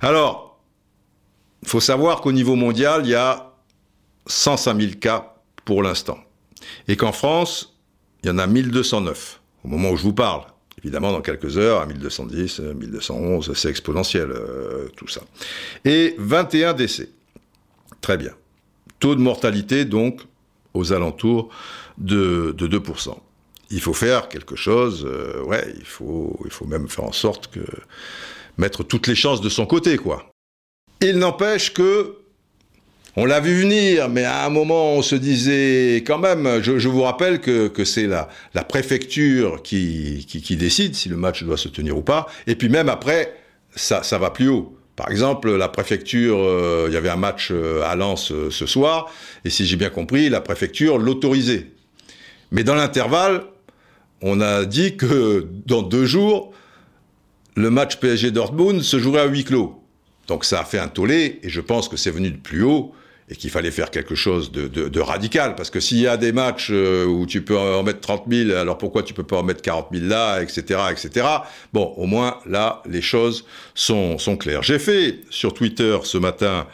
Alors, faut savoir qu'au niveau mondial, il y a 105 000 cas pour l'instant. Et qu'en France, il y en a 1209 au moment où je vous parle. Évidemment, dans quelques heures, à 1210, 1211, c'est exponentiel, euh, tout ça. Et 21 décès. Très bien. Taux de mortalité, donc, aux alentours de, de 2%. Il faut faire quelque chose, euh, ouais, il faut, il faut même faire en sorte que mettre toutes les chances de son côté, quoi. Il n'empêche que on l'a vu venir, mais à un moment, on se disait quand même, je, vous rappelle que, c'est la, la préfecture qui, décide si le match doit se tenir ou pas, et puis même après, ça, va plus haut. Par exemple, la préfecture, euh, il y avait un match euh, à Lens euh, ce soir, et si j'ai bien compris, la préfecture l'autorisait. Mais dans l'intervalle, on a dit que dans deux jours, le match PSG Dortmund se jouerait à huis clos. Donc ça a fait un tollé, et je pense que c'est venu de plus haut, et qu'il fallait faire quelque chose de, radical. Parce que s'il y a des matchs euh, où tu peux en mettre 30 000, alors pourquoi tu peux pas en mettre 40 000 là, etc., etc. Bon, au moins là, les choses sont, claires. J'ai fait sur Twitter ce matin,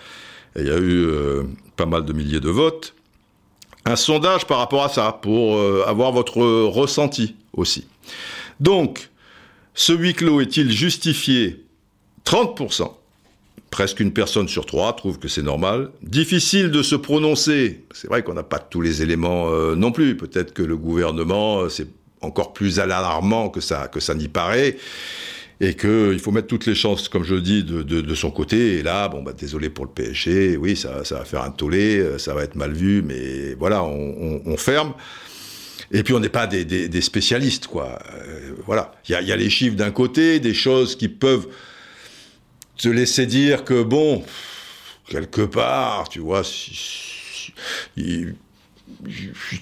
il y a eu euh, pas mal de milliers de votes, un sondage par rapport à ça, pour euh, avoir votre ressenti aussi. Donc, ce huis clos est-il justifié? 30% Presque une personne sur trois trouve que c'est normal. Difficile de se prononcer. C'est vrai qu'on n'a pas tous les éléments euh, non plus. Peut-être que le gouvernement, euh, c'est encore plus alarmant que ça, que ça n'y paraît. Et qu'il faut mettre toutes les chances, comme je dis, de, de, son côté. Et là, bon, bah, désolé pour le PSG. Oui, ça, ça va faire un tollé. Euh, ça va être mal vu. Mais voilà, on, ferme. Et puis on n'est pas des, spécialistes, quoi. Voilà, il y a les chiffres d'un côté, des choses qui peuvent te laisser dire que bon, quelque part, tu vois, si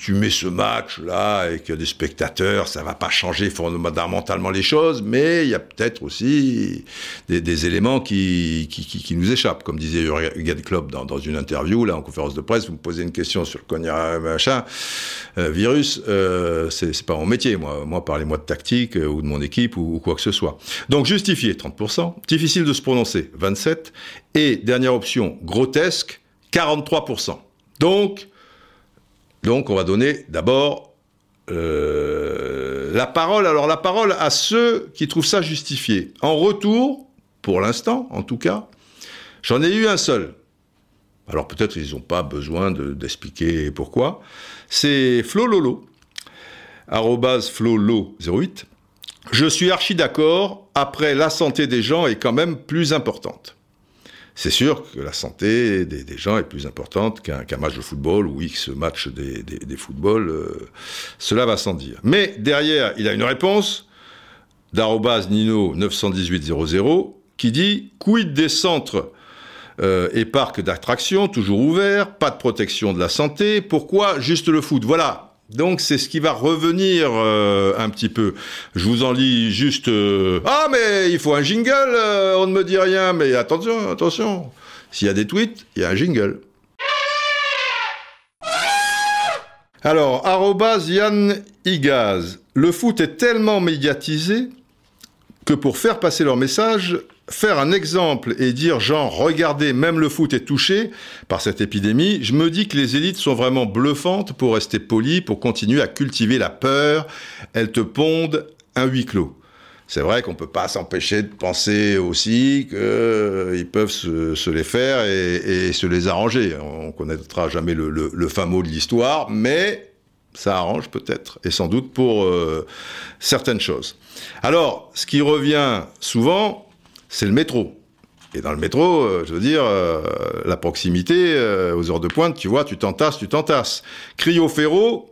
tu mets ce match-là et qu'il y a des spectateurs, ça va pas changer fondamentalement les choses, mais il y a peut-être aussi des, éléments qui, nous échappent. Comme disait Jürgen Klopp dans, dans, une interview, là, en conférence de presse, vous me posez une question sur le cognac machin, euh, virus, euh, c'est pas mon métier, moi. Moi, parlez-moi de tactique euh, ou de mon équipe ou, ou, quoi que ce soit. Donc, justifié, 30%. Difficile de se prononcer, 27%. Et dernière option, grotesque, 43%. Donc, donc, on va donner d'abord euh, la parole. Alors, la parole à ceux qui trouvent ça justifié. En retour, pour l'instant, en tout cas, j'en ai eu un seul. Alors, peut-être ils n'ont pas besoin d'expliquer pourquoi. C'est Flo Lolo, flolo08. Je suis archi d'accord. Après, la santé des gens est quand même plus importante. C'est sûr que la santé des, gens est plus importante qu'un match de football ou X match des, des, footballs. Euh, cela va sans dire. Mais derrière, il a une réponse d'arrobase Nino 91800 qui dit quid des centres euh, et parcs d'attractions toujours ouverts, pas de protection de la santé, pourquoi juste le foot? Voilà, donc c'est ce qui va revenir euh, un petit peu. Je vous en lis juste... Euh, ah mais il faut un jingle, euh, on ne me dit rien, mais attention, attention. S'il y a des tweets, il y a un jingle. Alors, arrobas Igaz. Le foot est tellement médiatisé que pour faire passer leur message, faire un exemple et dire genre regardez même le foot est touché par cette épidémie, je me dis que les élites sont vraiment bluffantes pour rester polies, pour continuer à cultiver la peur, elles te pondent un huis clos. C'est vrai qu'on peut pas s'empêcher de penser aussi qu'ils euh, peuvent se, les faire et, se les arranger. On connaîtra jamais le, fin mot de l'histoire, mais ça arrange peut-être, et sans doute pour euh, certaines choses. Alors, ce qui revient souvent, c'est le métro. Et dans le métro, euh, je veux dire, euh, la proximité, euh, aux heures de pointe, tu vois, tu t'entasses, tu t'entasses. Cryo Ferro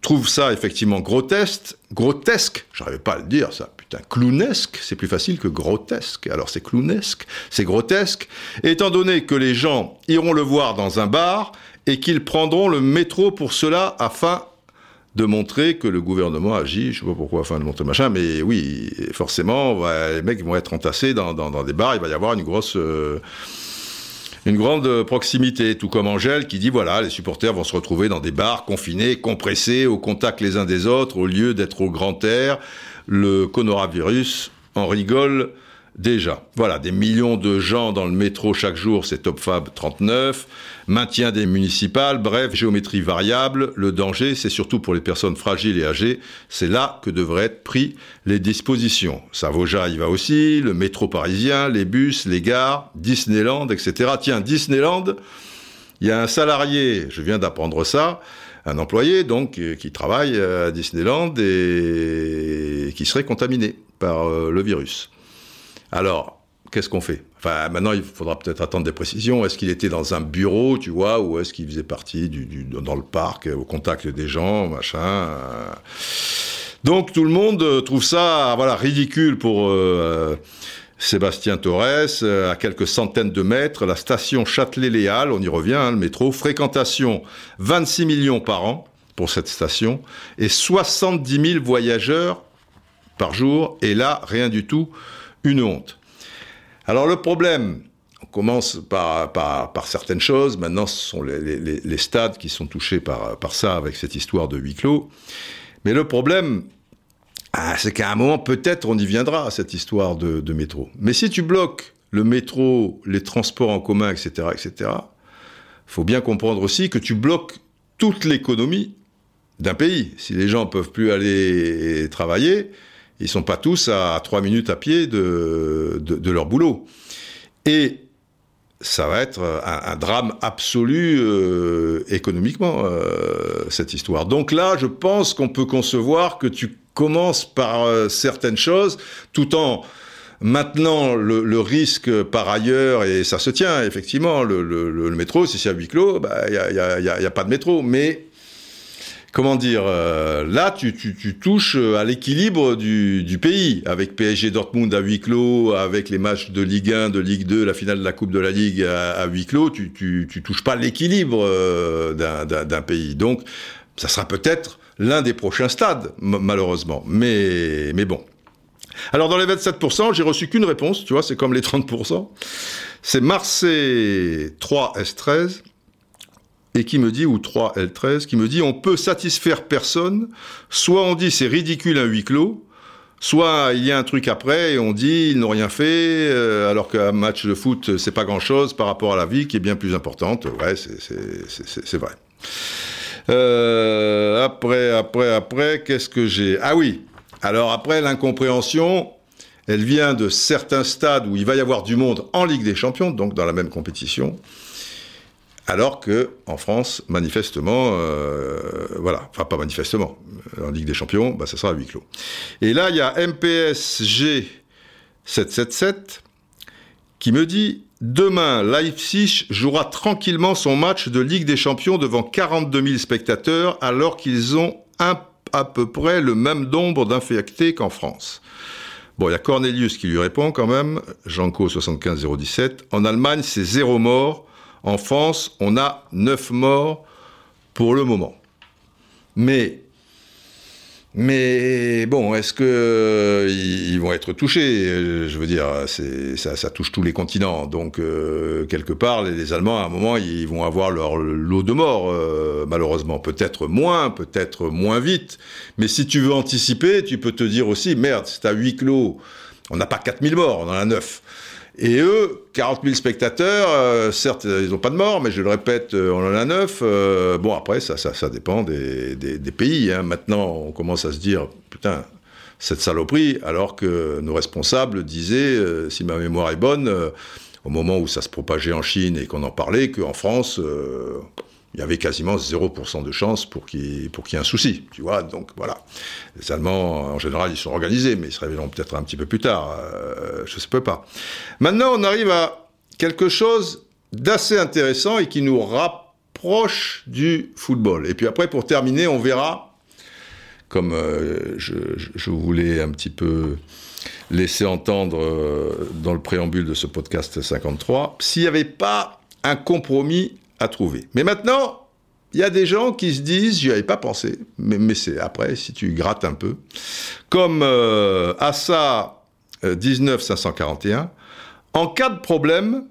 trouve ça effectivement grotesque, grotesque, j'arrivais pas à le dire ça, putain, clownesque, c'est plus facile que grotesque. Alors c'est clownesque, c'est grotesque, étant donné que les gens iront le voir dans un bar et qu'ils prendront le métro pour cela afin de montrer que le gouvernement agit, je sais pas pourquoi, enfin, de montrer machin, mais oui, forcément, les mecs vont être entassés dans, des bars, il va y avoir une grosse... Euh, une grande proximité, tout comme Angèle qui dit voilà, les supporters vont se retrouver dans des bars confinés, compressés, au contact les uns des autres, au lieu d'être au grand air. Le coronavirus en rigole déjà. Voilà, des millions de gens dans le métro chaque jour, c'est Top Fab 39. Maintien des municipales, bref, géométrie variable. Le danger, c'est surtout pour les personnes fragiles et âgées. C'est là que devraient être pris les dispositions. Savoja y va aussi, le métro parisien, les bus, les gares, Disneyland, etc. Tiens, Disneyland, il y a un salarié, je viens d'apprendre ça, un employé donc qui travaille à Disneyland et qui serait contaminé par euh, le virus. Alors, qu'est-ce qu'on fait? Enfin, maintenant, il faudra peut-être attendre des précisions. Est-ce qu'il était dans un bureau, tu vois, ou est-ce qu'il faisait partie du, dans le parc, au contact des gens, machin Donc, tout le monde trouve ça, voilà, ridicule pour euh, Sébastien Torres, à quelques centaines de mètres, la station Châtelet-Léal, on y revient, hein, le métro, fréquentation 26 millions par an pour cette station, et 70 000 voyageurs par jour, et là, rien du tout une honte. Alors le problème, on commence par, certaines choses, maintenant ce sont les, stades qui sont touchés par, ça avec cette histoire de huis clos, mais le problème, ah, c'est qu'à un moment, peut-être on y viendra à cette histoire de, de, métro. Mais si tu bloques le métro, les transports en commun, etc., etc., faut bien comprendre aussi que tu bloques toute l'économie d'un pays. Si les gens peuvent plus aller travailler, ils sont pas tous à trois minutes à pied de, de, leur boulot. Et ça va être un, drame absolu euh, économiquement, euh, cette histoire. Donc là, je pense qu'on peut concevoir que tu commences par euh, certaines choses, tout en maintenant le, risque par ailleurs, et ça se tient, effectivement, le, métro, si c'est à huis clos, il bah, n'y a, y a, pas de métro. Mais comment dire, euh, là, tu, touches à l'équilibre du, pays, avec PSG Dortmund à huis clos, avec les matchs de Ligue 1, de Ligue 2, la finale de la Coupe de la Ligue à, huis clos, tu, tu, touches pas l'équilibre euh, d'un pays. Donc, ça sera peut-être l'un des prochains stades, malheureusement. Mais, mais bon. Alors, dans les 27%, j'ai reçu qu'une réponse, tu vois, c'est comme les 30%. C'est Marseille 3 S13 et qui me dit, ou 3 L13, qui me dit on peut satisfaire personne, soit on dit c'est ridicule un huis clos, soit il y a un truc après et on dit ils n'ont rien fait, euh, alors qu'un match de foot c'est pas grand chose par rapport à la vie qui est bien plus importante. Ouais, c'est vrai. Euh, après, après, après, qu'est-ce que j'ai? Ah oui, alors après l'incompréhension, elle vient de certains stades où il va y avoir du monde en Ligue des Champions, donc dans la même compétition. Alors que en France, manifestement, euh, voilà, enfin pas manifestement, en Ligue des Champions, bah, ça sera à huis clos. Et là, il y a MPSG 777 qui me dit Demain, Leipzig jouera tranquillement son match de Ligue des Champions devant 42 000 spectateurs alors qu'ils ont à peu près le même nombre d'infectés qu'en France. Bon, il y a Cornelius qui lui répond quand même, Janko 75017. En Allemagne, c'est zéro mort en France, on a 9 morts pour le moment. Mais, mais bon, est-ce qu'ils euh, vont être touchés? Je veux dire, ça, touche tous les continents. Donc, euh, quelque part, les, Allemands, à un moment, ils vont avoir leur lot de morts, euh, malheureusement. Peut-être moins, peut-être moins vite. Mais si tu veux anticiper, tu peux te dire aussi, merde, c'est à huis clos. On n'a pas 4000 morts, on en a 9. Et eux, 40 000 spectateurs, euh, certes, ils n'ont pas de mort, mais je le répète, euh, on en a neuf. Euh, bon, après, ça, ça, ça dépend des, des, des pays. Hein. Maintenant, on commence à se dire, putain, cette saloperie, alors que nos responsables disaient, si ma mémoire est bonne, au moment où ça se propageait en Chine et qu'on en parlait, qu'en France, il y avait quasiment 0% de chance pour qu'il y, ait un souci, tu vois. Donc voilà. Les Allemands, en général, ils sont organisés, mais ils se révéleront peut-être un petit peu plus tard. Euh, je ne sais pas. Maintenant, on arrive à quelque chose d'assez intéressant et qui nous rapproche du football. Et puis après, pour terminer, on verra, comme euh, je, je, voulais un petit peu laisser entendre euh, dans le préambule de ce podcast 53, s'il n'y avait pas un compromis à trouver. Mais maintenant, il y a des gens qui se disent, j'y avais pas pensé, mais, c'est après, si tu grattes un peu, comme euh, Assa 19541, euh, en cas de problème,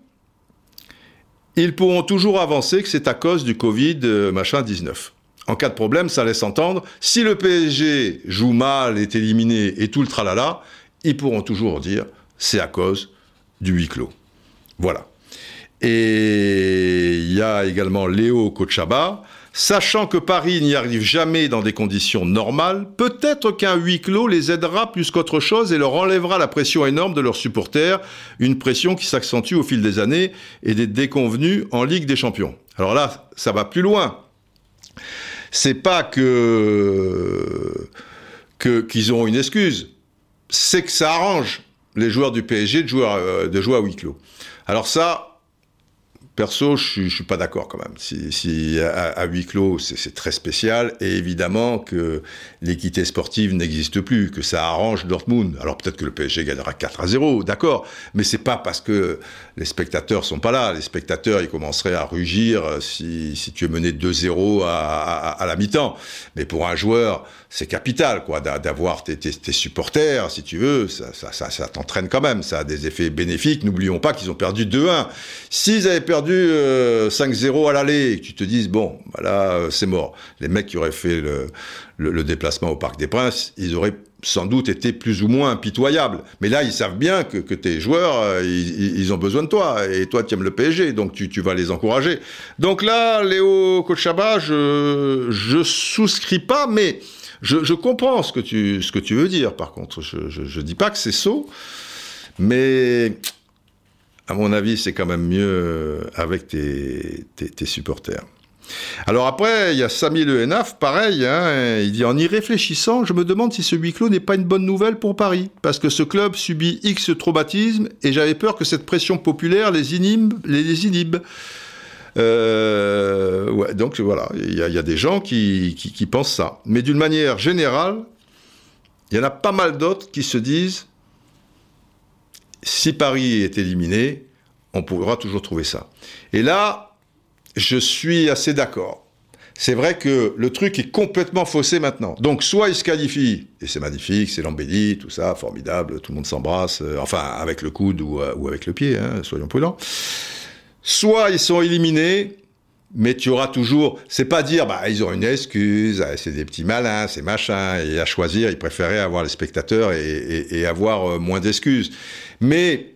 ils pourront toujours avancer que c'est à cause du Covid euh, machin 19. En cas de problème, ça laisse entendre, si le PSG joue mal, est éliminé et tout le tralala, ils pourront toujours dire c'est à cause du huis clos. Voilà. Et il y a également Léo Kochaba. Sachant que Paris n'y arrive jamais dans des conditions normales, peut-être qu'un huis clos les aidera plus qu'autre chose et leur enlèvera la pression énorme de leurs supporters, une pression qui s'accentue au fil des années et des déconvenus en Ligue des Champions. Alors là, ça va plus loin. C'est pas que qu'ils ont une excuse, c'est que ça arrange les joueurs du PSG de jouer à, de jouer à huis clos. Alors ça, Perso, je ne suis pas d'accord quand même. Si, à, huis clos, c'est très spécial, et évidemment que l'équité sportive n'existe plus, que ça arrange Dortmund. Alors peut-être que le PSG gagnera 4 à 0, d'accord, mais c'est pas parce que les spectateurs sont pas là. Les spectateurs, ils commenceraient à rugir si, tu es mené 2-0 à, la mi-temps. Mais pour un joueur, c'est capital, quoi, d'avoir tes, supporters, si tu veux, ça, ça t'entraîne quand même, ça a des effets bénéfiques. N'oublions pas qu'ils ont perdu 2-1. S'ils avaient perdu 5-0 euh, à l'aller tu te dises, bon, voilà, euh, c'est mort. Les mecs qui auraient fait le, déplacement au Parc des Princes, ils auraient sans doute été plus ou moins impitoyables. Mais là, ils savent bien que, tes joueurs, euh, ils, ont besoin de toi. Et toi, tu aimes le PSG, donc tu, vas les encourager. Donc là, Léo Kochaba, je, je souscris pas, mais je, comprends ce que, tu, veux dire, par contre. Je ne dis pas que c'est saut, mais à mon avis, c'est quand même mieux euh, avec tes, supporters. Alors après, il y a Samy Le pareil, hein, il dit en y réfléchissant, je me demande si ce huis clos n'est pas une bonne nouvelle pour Paris, parce que ce club subit X traumatismes et j'avais peur que cette pression populaire les inhibe. Euh, donc voilà, il y, a des gens qui, qui pensent ça. Mais d'une manière générale, il y en a pas mal d'autres qui se disent si Paris est éliminé, on pourra toujours trouver ça. Et là, je suis assez d'accord. C'est vrai que le truc est complètement faussé maintenant. Donc, soit il se qualifie, et c'est magnifique, c'est l'embellie, tout ça, formidable, tout le monde s'embrasse, euh, enfin, avec le coude ou, euh, avec le pied, hein, soyons prudents. Soit ils sont éliminés, mais tu auras toujours, c'est pas dire, bah, ils ont une excuse, ah, c'est des petits malins, c'est machin, et à choisir, ils préféraient avoir les spectateurs et, avoir euh, moins d'excuses. Mais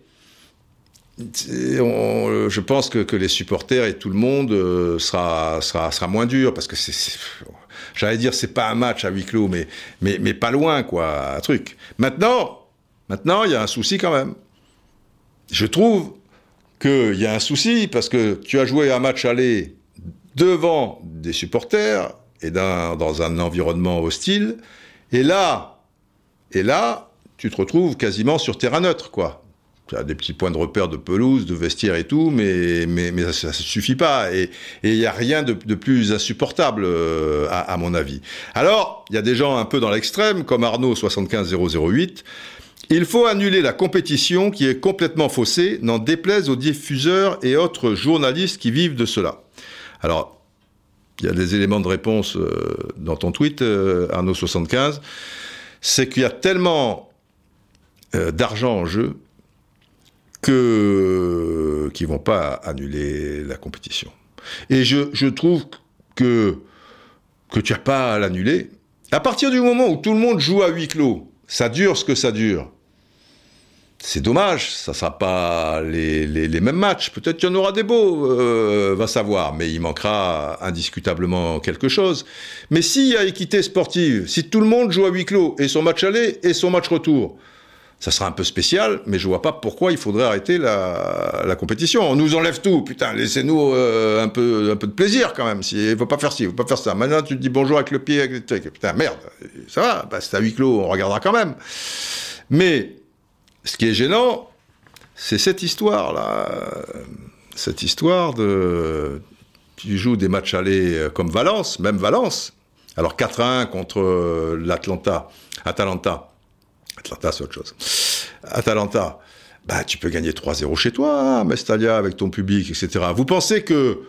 je pense que, les supporters et tout le monde euh, sera, sera, sera moins dur parce que c'est, j'allais dire, c'est pas un match à huis clos, mais, mais, mais pas loin, quoi, truc. Maintenant, maintenant, il y a un souci quand même. Je trouve qu'il y a un souci parce que tu as joué un match aller devant des supporters et dans un environnement hostile, et là, et là, tu te retrouves quasiment sur terrain neutre, quoi. Des petits points de repère de pelouse, de vestiaire et tout, mais, ça ne suffit pas. Et il n'y a rien de, plus insupportable, euh, à, mon avis. Alors, il y a des gens un peu dans l'extrême, comme Arnaud 75008. Il faut annuler la compétition qui est complètement faussée, n'en déplaise aux diffuseurs et autres journalistes qui vivent de cela. Alors, il y a des éléments de réponse euh, dans ton tweet, euh, Arnaud75. C'est qu'il y a tellement d'argent en jeu que qui vont pas annuler la compétition. Et je, trouve que que tu n'as pas à l'annuler. À partir du moment où tout le monde joue à huis clos, ça dure ce que ça dure c'est dommage, ça ne sera pas les, mêmes matchs. Peut-être qu'il y en aura des beaux, euh, va savoir, mais il manquera indiscutablement quelque chose. Mais s'il y a équité sportive, si tout le monde joue à huis clos, et son match aller et son match retour, ça sera un peu spécial, mais je vois pas pourquoi il faudrait arrêter la, compétition. On nous enlève tout, putain, laissez-nous euh, un, peu, un peu de plaisir quand même. Il faut pas faire ci, il faut pas faire ça. Maintenant, tu te dis bonjour avec le pied, avec les trucs. Putain, merde, ça va, bah, c'est à huis clos, on regardera quand même. Mais ce qui est gênant, c'est cette histoire-là. Cette histoire de. Tu joues des matchs allés comme Valence, même Valence. Alors 4-1 contre l'Atlanta. Atalanta. Atlanta, c'est autre chose. Atalanta. Bah, tu peux gagner 3-0 chez toi, hein, Mestalia, avec ton public, etc. Vous pensez que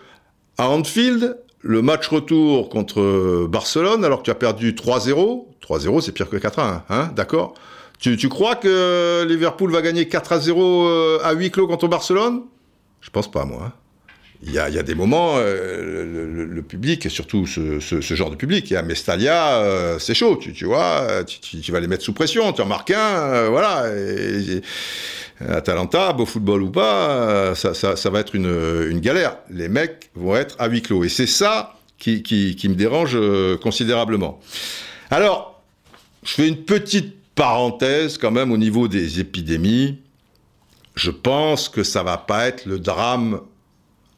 à Anfield, le match retour contre Barcelone, alors que tu as perdu 3-0, 3-0 c'est pire que 4-1, hein, d'accord tu, crois que Liverpool va gagner 4 à 0 euh, à huis clos contre Barcelone? Je pense pas, moi. Il y, a, des moments, euh, le, public, et surtout ce, genre de public, il y a Mestalia, euh, c'est chaud, tu, vois, tu, vas les mettre sous pression, tu en marques un, voilà. Et, Atalanta, beau football ou pas, ça, va être une, galère. Les mecs vont être à huis clos. Et c'est ça qui, qui me dérange considérablement. Alors, je fais une petite parenthèse quand même au niveau des épidémies, je pense que ça va pas être le drame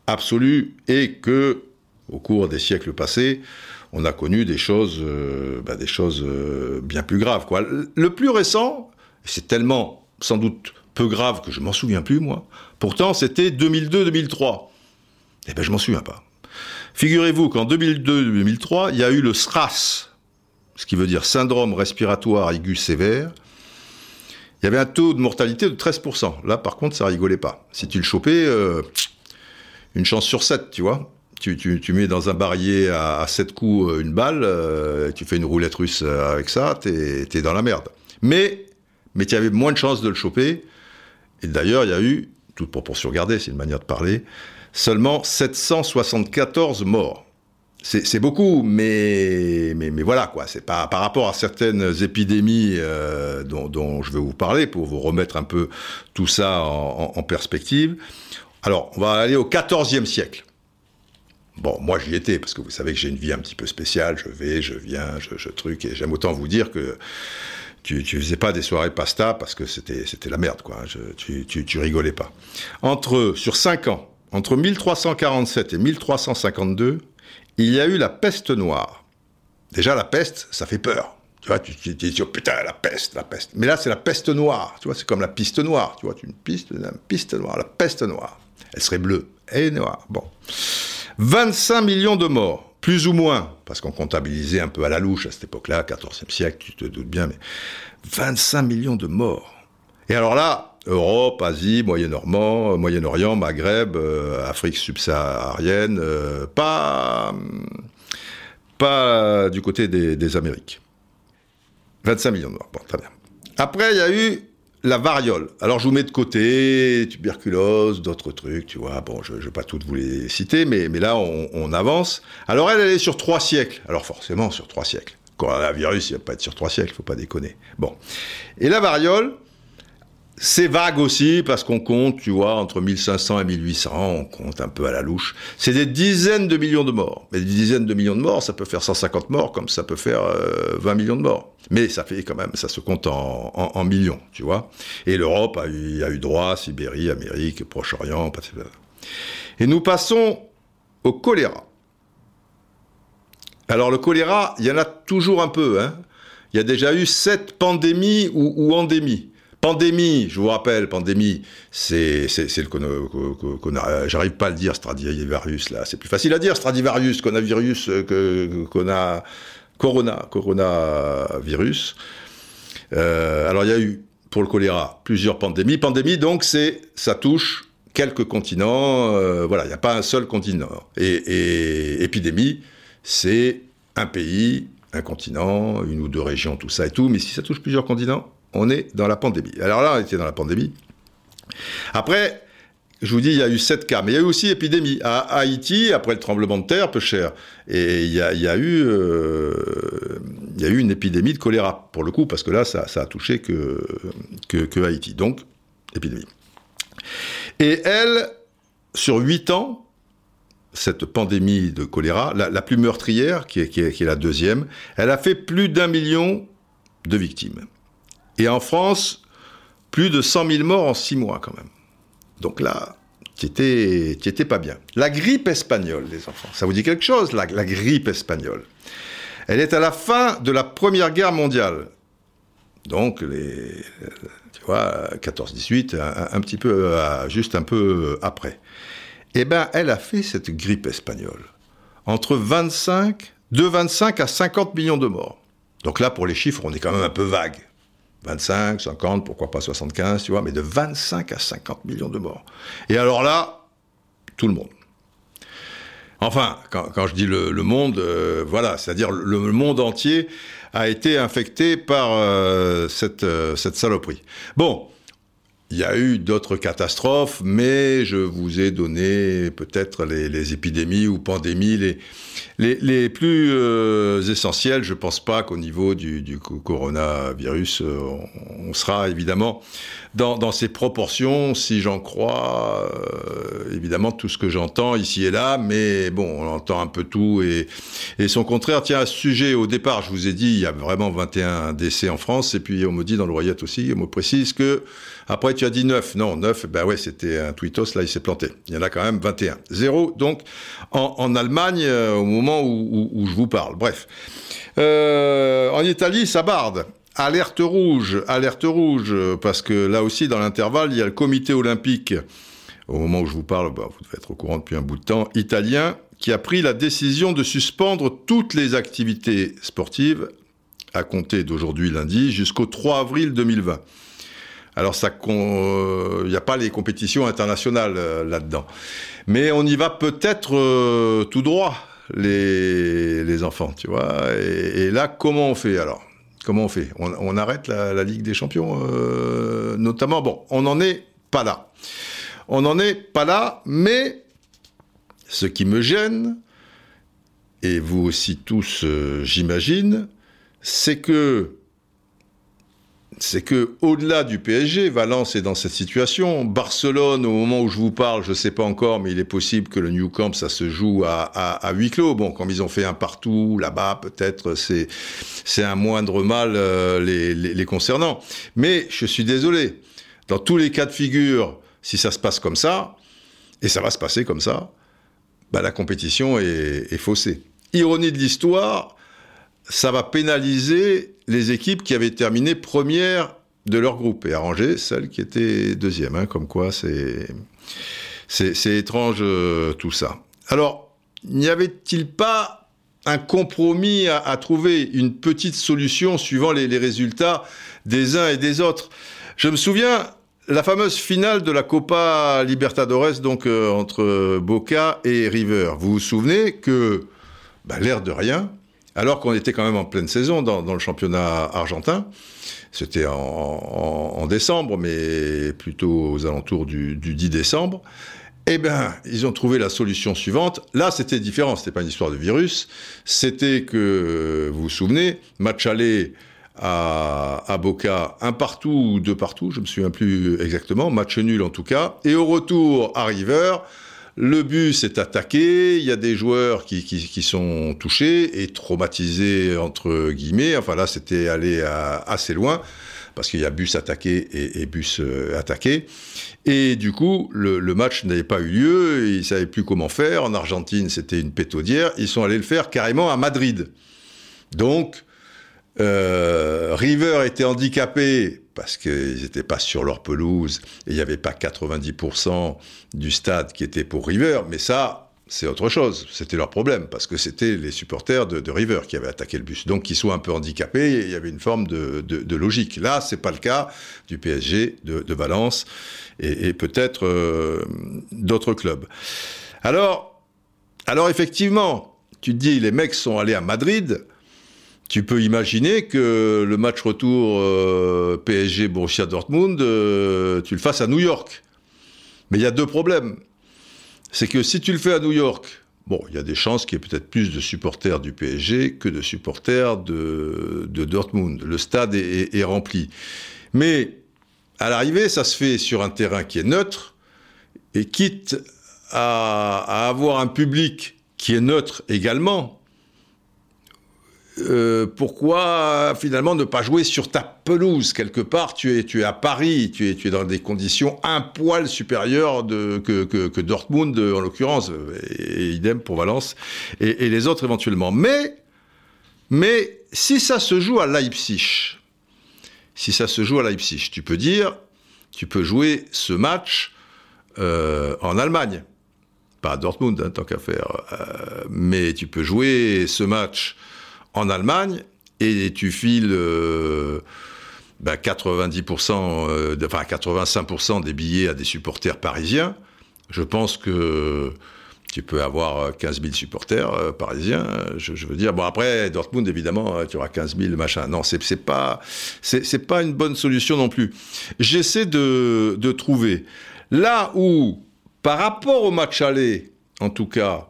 absolu et que au cours des siècles passés, on a connu des choses, euh, bah, des choses euh, bien plus graves. Quoi. Le plus récent, c'est tellement sans doute peu grave que je m'en souviens plus moi. Pourtant, c'était 2002-2003. Eh ben, je m'en souviens pas. Figurez-vous qu'en 2002-2003, il y a eu le SRAS, ce qui veut dire syndrome respiratoire aigu sévère, il y avait un taux de mortalité de 13%. Là, par contre, ça rigolait pas. Si tu le chopais, euh, une chance sur 7, tu vois. Tu, mets dans un barillet à, à 7 coups euh, une balle, euh, tu fais une roulette russe avec ça, t'es es dans la merde. Mais, mais tu avais moins de chances de le choper. Et d'ailleurs, il y a eu, toute proportion gardée, c'est une manière de parler, seulement 774 morts c'est beaucoup, mais, mais, voilà, quoi. C'est pas par rapport à certaines épidémies euh, dont, je vais vous parler pour vous remettre un peu tout ça en perspective. Alors, on va aller au XIVe siècle. Bon, moi j'y étais parce que vous savez que j'ai une vie un petit peu spéciale. Je vais, je viens, je, truc, et j'aime autant vous dire que tu, tu faisais pas des soirées pasta parce que c'était la merde, quoi. Je, tu, tu, tu rigolais pas. Entre sur cinq ans, entre 1347 et 1352 il y a eu la peste noire. Déjà, la peste, ça fait peur. Tu vois, tu, dis, oh, putain, la peste, la peste. Mais là, c'est la peste noire. Tu vois, c'est comme la piste noire. Tu vois, une piste, une piste noire, la peste noire. Elle serait bleue et noire. Bon. 25 millions de morts, plus ou moins, parce qu'on comptabilisait un peu à la louche à cette époque-là, 14e siècle, tu te doutes bien, mais 25 millions de morts. Et alors là, Europe, Asie, Moyen-Orient, euh, Moyen-Orient, Maghreb, euh, Afrique subsaharienne, euh, pas, pas du côté des, des Amériques. 25 millions de morts, bon, très bien. Après, il y a eu la variole. Alors je vous mets de côté tuberculose, d'autres trucs, tu vois. Bon, je ne vais pas toutes vous les citer, mais, mais là on, avance. Alors elle, elle est sur trois siècles. Alors forcément sur trois siècles. Coronavirus, il ne va pas être sur trois siècles, faut pas déconner. Bon. Et la variole, c'est vague aussi parce qu'on compte, tu vois, entre 1500 et 1800, on compte un peu à la louche. C'est des dizaines de millions de morts. Mais des dizaines de millions de morts, ça peut faire 150 morts comme ça peut faire 20 euh, millions de morts. Mais ça fait quand même, ça se compte en, millions, tu vois. Et l'Europe a eu, droit, Sibérie, Amérique, Proche-Orient, Et nous passons au choléra. Alors le choléra, il y en a toujours un peu. Hein. Il y a déjà eu sept pandémies ou endémies. Pandémie, je vous rappelle, pandémie, c'est le qu'on j'arrive pas à le dire, Stradivarius, là, c'est plus facile à dire, Stradivarius, qu'on a virus, euh, qu'on a corona, coronavirus. Euh, alors il y a eu, pour le choléra, plusieurs pandémies. Pandémie, donc, c'est, ça touche quelques continents, euh, voilà, il n'y a pas un seul continent. Et, et épidémie, c'est un pays, un continent, une ou deux régions, tout ça et tout, mais si ça touche plusieurs continents, on est dans la pandémie. Alors là, on était dans la pandémie. Après, je vous dis, il y a eu sept cas, mais il y a eu aussi épidémie. À Haïti, après le tremblement de terre, peu cher. Et il y a, eu, euh, eu une épidémie de choléra, pour le coup, parce que là, ça, a touché que, Haïti. Donc, épidémie. Et elle, sur huit ans, cette pandémie de choléra, la, plus meurtrière, qui est la deuxième, elle a fait plus d'un million de victimes. Et en France, plus de 100 000 morts en 6 mois quand même. Donc là, tu étais, pas bien. La grippe espagnole, les enfants, ça vous dit quelque chose, la, grippe espagnole? Elle est à la fin de la Première Guerre mondiale. Donc, les, tu vois, 14-18, un, petit peu, juste un peu après. Eh bien, elle a fait cette grippe espagnole. Entre 25, de 25 à 50 millions de morts. Donc là, pour les chiffres, on est quand même un peu vague. 25, 50, pourquoi pas 75, tu vois, mais de 25 à 50 millions de morts. Et alors là, tout le monde. Enfin, quand, je dis le, monde, euh, voilà, c'est-à-dire le, monde entier a été infecté par euh, cette, euh, cette saloperie. Bon, il y a eu d'autres catastrophes, mais je vous ai donné peut-être les, épidémies ou pandémies les, les, plus euh, essentielles. Je ne pense pas qu'au niveau du, coronavirus, euh, on, sera évidemment dans, dans ces proportions, si j'en crois, euh, évidemment, tout ce que j'entends ici et là, mais bon, on entend un peu tout et, et son contraire. Tiens, à ce sujet, au départ, je vous ai dit, il y a vraiment 21 décès en France, et puis on me dit dans le Royette aussi, on me précise que après, tu as dit 9. Non, 9, ben ouais, c'était un tweetos, là, il s'est planté. Il y en a quand même 21. Zéro, donc, en, Allemagne, euh, au moment où, je vous parle. Bref. Euh, en Italie, ça barde. Alerte rouge, alerte rouge, parce que là aussi, dans l'intervalle, il y a le comité olympique, au moment où je vous parle, bah, vous devez être au courant depuis un bout de temps, italien, qui a pris la décision de suspendre toutes les activités sportives à compter d'aujourd'hui lundi jusqu'au 3 avril 2020. Alors ça, il euh, n'y a pas les compétitions internationales euh, là-dedans. Mais on y va peut-être euh, tout droit, les, enfants, tu vois. Et, là, comment on fait alors? Comment on fait? On, arrête la, Ligue des Champions, notamment? Bon, on n'en est pas là. On n'en est pas là, mais ce qui me gêne, et vous aussi tous, j'imagine, c'est que c'est que au-delà du PSG, Valence est dans cette situation. Barcelone, au moment où je vous parle, je ne sais pas encore, mais il est possible que le New Camp, ça se joue à, huis clos. Bon, comme ils ont fait un partout là-bas, peut-être c'est un moindre mal euh, les, concernant. Mais je suis désolé. Dans tous les cas de figure, si ça se passe comme ça, et ça va se passer comme ça, bah, la compétition est faussée. Ironie de l'histoire, ça va pénaliser les équipes qui avaient terminé première de leur groupe et arranger celles qui étaient deuxième. Hein, comme quoi, c'est étrange tout ça. Alors, n'y avait-il pas un compromis à, trouver, une petite solution suivant les, résultats des uns et des autres? Je me souviens, la fameuse finale de la Copa Libertadores, donc euh, entre Boca et River. Vous vous souvenez que, bah, l'air de rien, alors qu'on était quand même en pleine saison dans, le championnat argentin, c'était en, décembre, mais plutôt aux alentours du, 10 décembre, eh bien, ils ont trouvé la solution suivante. Là, c'était différent, c'était pas une histoire de virus, c'était que, vous vous souvenez, match aller à, Boca, un partout ou deux partout, je me souviens plus exactement, match nul en tout cas. Et au retour à River, le bus est attaqué, il y a des joueurs qui, qui, sont touchés et traumatisés entre guillemets. Enfin là, c'était allé assez loin parce qu'il y a bus attaqué et, bus euh, attaqué. Et du coup, le, le match n'avait pas eu lieu, ils savaient plus comment faire. En Argentine, c'était une pétaudière. Ils sont allés le faire carrément à Madrid. Donc, euh, River était handicapé parce qu'ils n'étaient pas sur leur pelouse et il n'y avait pas 90% du stade qui était pour River, mais ça, c'est autre chose. C'était leur problème parce que c'était les supporters de, River qui avaient attaqué le bus. Donc qu'ils soient un peu handicapés, il y avait une forme de, logique. Là, c'est pas le cas du PSG, de, Valence et, peut-être euh, d'autres clubs. Alors, alors effectivement, tu te dis, les mecs sont allés à Madrid tu peux imaginer que le match retour euh, PSG Borussia Dortmund, euh, tu le fasses à New York. Mais il y a deux problèmes. C'est que si tu le fais à New York, bon, il y a des chances qu'il y ait peut-être plus de supporters du PSG que de supporters de, Dortmund. Le stade est, rempli. Mais à l'arrivée, ça se fait sur un terrain qui est neutre, et quitte à avoir un public qui est neutre également, euh, pourquoi finalement ne pas jouer sur ta pelouse? Quelque part Tu es, tu es à Paris, tu es, tu es dans des conditions un poil supérieures que, que, Dortmund en l'occurrence, et, idem pour Valence et, les autres éventuellement. Mais, mais si ça se joue à Leipzig, si ça se joue à Leipzig, tu peux dire, tu peux jouer ce match euh, en Allemagne, pas à Dortmund hein, tant qu'à faire, euh, mais tu peux jouer ce match en Allemagne et tu files 90%, euh, bah, euh, enfin 85% des billets à des supporters parisiens, je pense que tu peux avoir 15 000 supporters euh, parisiens. Je, veux dire, bon après Dortmund évidemment, tu auras 15 000 machin. Non, c'est pas c'est pas une bonne solution non plus. J'essaie de, de trouver là où par rapport au match aller, en tout cas,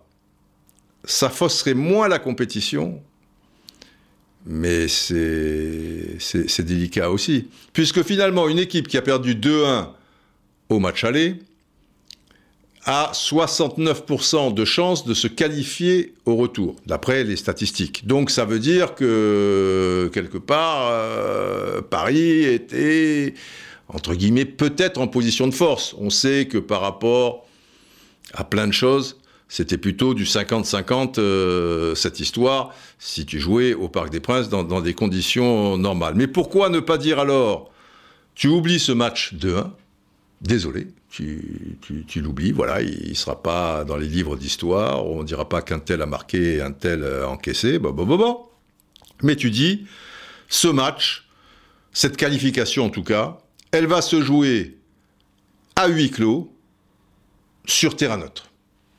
ça fausserait moins la compétition mais c'est délicat aussi. Puisque finalement, une équipe qui a perdu 2-1 au match aller a 69% de chances de se qualifier au retour, d'après les statistiques. Donc ça veut dire que, quelque part, euh, Paris était, entre guillemets, peut-être en position de force. On sait que par rapport à plein de choses, c'était plutôt du 50-50 euh, cette histoire, si tu jouais au Parc des Princes dans, des conditions normales. Mais pourquoi ne pas dire alors, tu oublies ce match de 1, désolé, tu, l'oublies, voilà, il ne sera pas dans les livres d'histoire, on ne dira pas qu'un tel a marqué, un tel a encaissé, bon, bon, bon, bon. Mais tu dis, ce match, cette qualification en tout cas, elle va se jouer à huis clos, sur terrain neutre.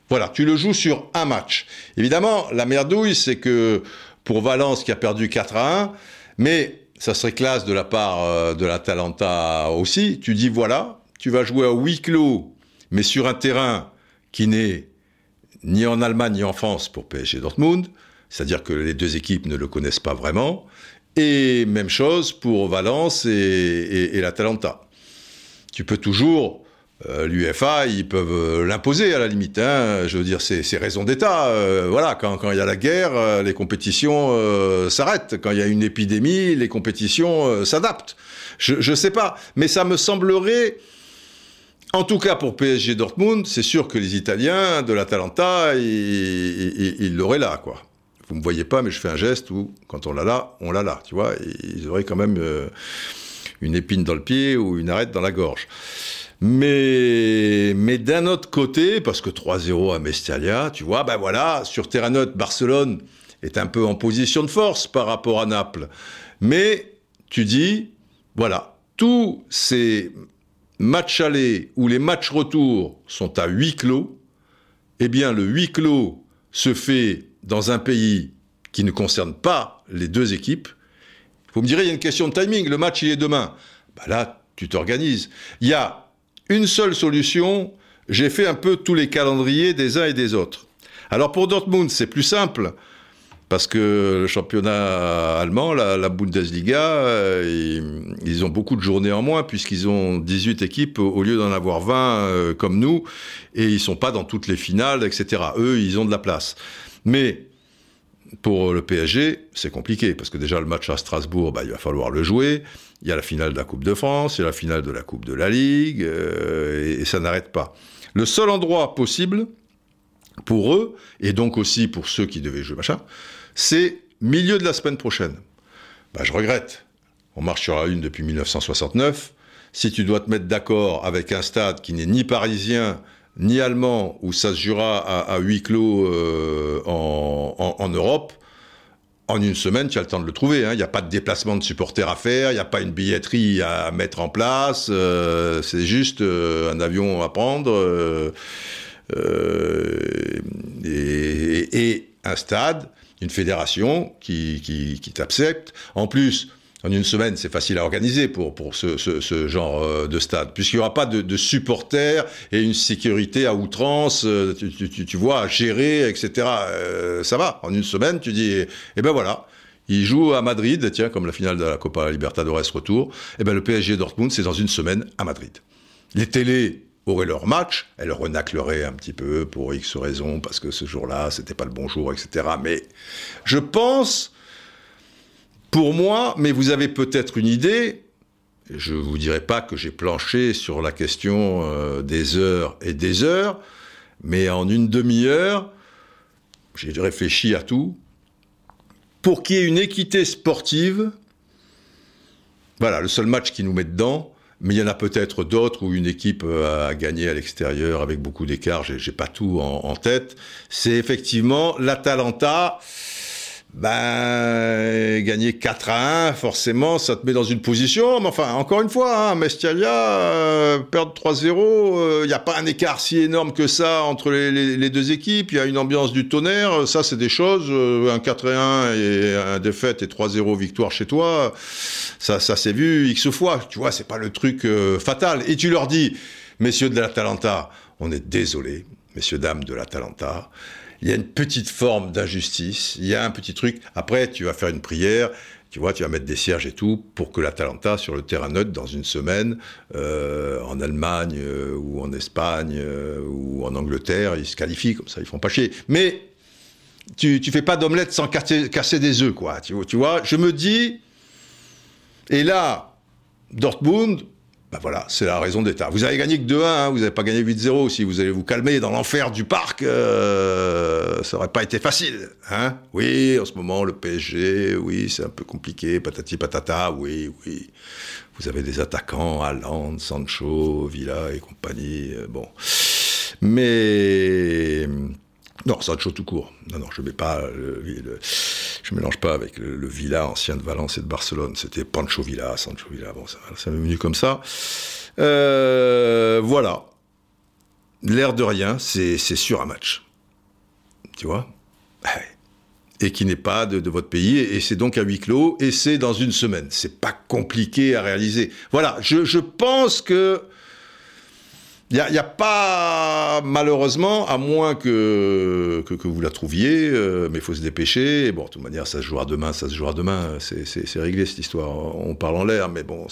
Voilà, tu le joues sur un match. Évidemment, la merdouille, c'est que pour Valence qui a perdu 4 à 1, mais ça serait classe de la part euh, de la Talenta aussi, tu dis voilà, tu vas jouer à huis clos, mais sur un terrain qui n'est ni en Allemagne ni en France pour PSG Dortmund, c'est-à-dire que les deux équipes ne le connaissent pas vraiment, et même chose pour Valence et, et, et la. Tu peux toujours euh, L'UFA, ils peuvent euh, l'imposer à la limite. Hein. Je veux dire, c'est raison d'État. Euh, voilà, quand, il y a la guerre, les compétitions s'arrêtent. Quand il y a une épidémie, les compétitions s'adaptent. Je ne sais pas, mais ça me semblerait, en tout cas pour PSG Dortmund, c'est sûr que les Italiens de l'Atalanta, ils l'auraient là, quoi. Vous me voyez pas, mais je fais un geste où, quand on l'a là, on l'a là, tu vois. Ils auraient quand même une épine dans le pied ou une arête dans la gorge. Mais, mais d'un autre côté, parce que 3-0 à Mestalia, tu vois, ben voilà, sur terrain neutre, Barcelone est un peu en position de force par rapport à Naples. Mais tu dis, voilà, tous ces matchs allés ou les matchs retour sont à huis clos, eh bien le huis clos se fait dans un pays qui ne concerne pas les deux équipes. Vous me direz, il y a une question de timing, le match il est demain. Bah là, tu t'organises. Il y a une seule solution, j'ai fait un peu tous les calendriers des uns et des autres. Alors pour Dortmund, c'est plus simple, parce que le championnat allemand, la, Bundesliga, euh, ils, ont beaucoup de journées en moins, puisqu'ils ont 18 équipes au lieu d'en avoir 20 euh, comme nous, et ils sont pas dans toutes les finales, etc. Eux, ils ont de la place. Mais pour le PSG, c'est compliqué, parce que déjà le match à Strasbourg, bah, il va falloir le jouer. Il y a la finale de la Coupe de France, il y a la finale de la Coupe de la Ligue, euh, et, ça n'arrête pas. Le seul endroit possible pour eux, et donc aussi pour ceux qui devaient jouer machin, c'est milieu de la semaine prochaine. Bah, je regrette. On marche sur la une depuis 1969. Si tu dois te mettre d'accord avec un stade qui n'est ni parisien, ni allemand, où ça se jouera à, huis clos euh, en, Europe, en une semaine, tu as le temps de le trouver. Hein. Il n'y a pas de déplacement de supporters à faire, il n'y a pas une billetterie à mettre en place, euh, c'est juste euh, un avion à prendre et, un stade, une fédération qui, qui, qui t'accepte. En plus, en une semaine, c'est facile à organiser pour, pour ce, ce, genre euh, de stade, puisqu'il n'y aura pas de, supporters et une sécurité à outrance, euh, tu, tu, vois, à gérer, etc. Euh, ça va. En une semaine, tu dis, eh ben voilà. Il joue à Madrid, tiens, comme la finale de la Copa Libertadores retour. Eh ben le PSG Dortmund, c'est dans une semaine à Madrid. Les télés auraient leur match, elles renacleraient un petit peu pour X raisons, parce que ce jour-là, c'était pas le bon jour, etc. Mais je pense pour moi, mais vous avez peut-être une idée, je ne vous dirai pas que j'ai planché sur la question euh, des heures et des heures, mais en une demi-heure, j'ai réfléchi à tout. Pour qu'il y ait une équité sportive, voilà, le seul match qui nous met dedans, mais il y en a peut-être d'autres où une équipe a gagné à l'extérieur avec beaucoup d'écart, j'ai pas tout en tête. C'est effectivement l'Atalanta ben, gagner 4 à 1, forcément, ça te met dans une position. Mais enfin, encore une fois, hein, Mestialia, euh, perdre 3-0, il n'y a pas un écart si énorme que ça entre les, deux équipes. Il y a une ambiance du tonnerre. Ça, c'est des choses. Euh, un 4 1 et un défaite et 3-0 victoire chez toi, ça, ça s'est vu X fois. Tu vois, c'est pas le truc euh, fatal. Et tu leur dis, messieurs de l'Atalanta, on est désolé, messieurs, dames de l'Atalanta il y a une petite forme d'injustice, il y a un petit truc. Après, tu vas faire une prière, tu vois, tu vas mettre des cierges et tout pour que l'Atalanta sur le terrain neutre dans une semaine, euh, en Allemagne euh, ou en Espagne euh, ou en Angleterre, ils se qualifient comme ça, ils font pas chier. Mais tu, tu fais pas d'omelette sans casser, des œufs, quoi. Tu, tu vois, je me dis, et là, Dortmund, ben voilà, c'est la raison d'État. Vous avez gagné que 2-1, hein, vous n'avez pas gagné 8-0. Si vous allez vous calmer dans l'enfer du parc, euh, ça n'aurait pas été facile. Hein? Oui, en ce moment, le PSG, oui, c'est un peu compliqué, patati patata, oui, oui. Vous avez des attaquants, Haaland, Sancho, Villa et compagnie, euh, bon. Mais non, Sancho tout court. Non, non, je le, je mélange pas avec le, Villa ancien de Valence et de Barcelone. C'était Pancho Villa, Sancho Villa. Bon, ça, ça m'est venu comme ça. Euh, voilà. L'air de rien, c'est sur un match. Tu vois? Et qui n'est pas de, votre pays. Et c'est donc à huis clos. Et c'est dans une semaine. C'est pas compliqué à réaliser. Voilà. Je pense que il n'y a, pas, malheureusement, à moins que, que, vous la trouviez, euh, mais il faut se dépêcher. bon, de toute manière, ça se jouera demain, ça se jouera demain. C'est réglé cette histoire. On parle en l'air, mais bon,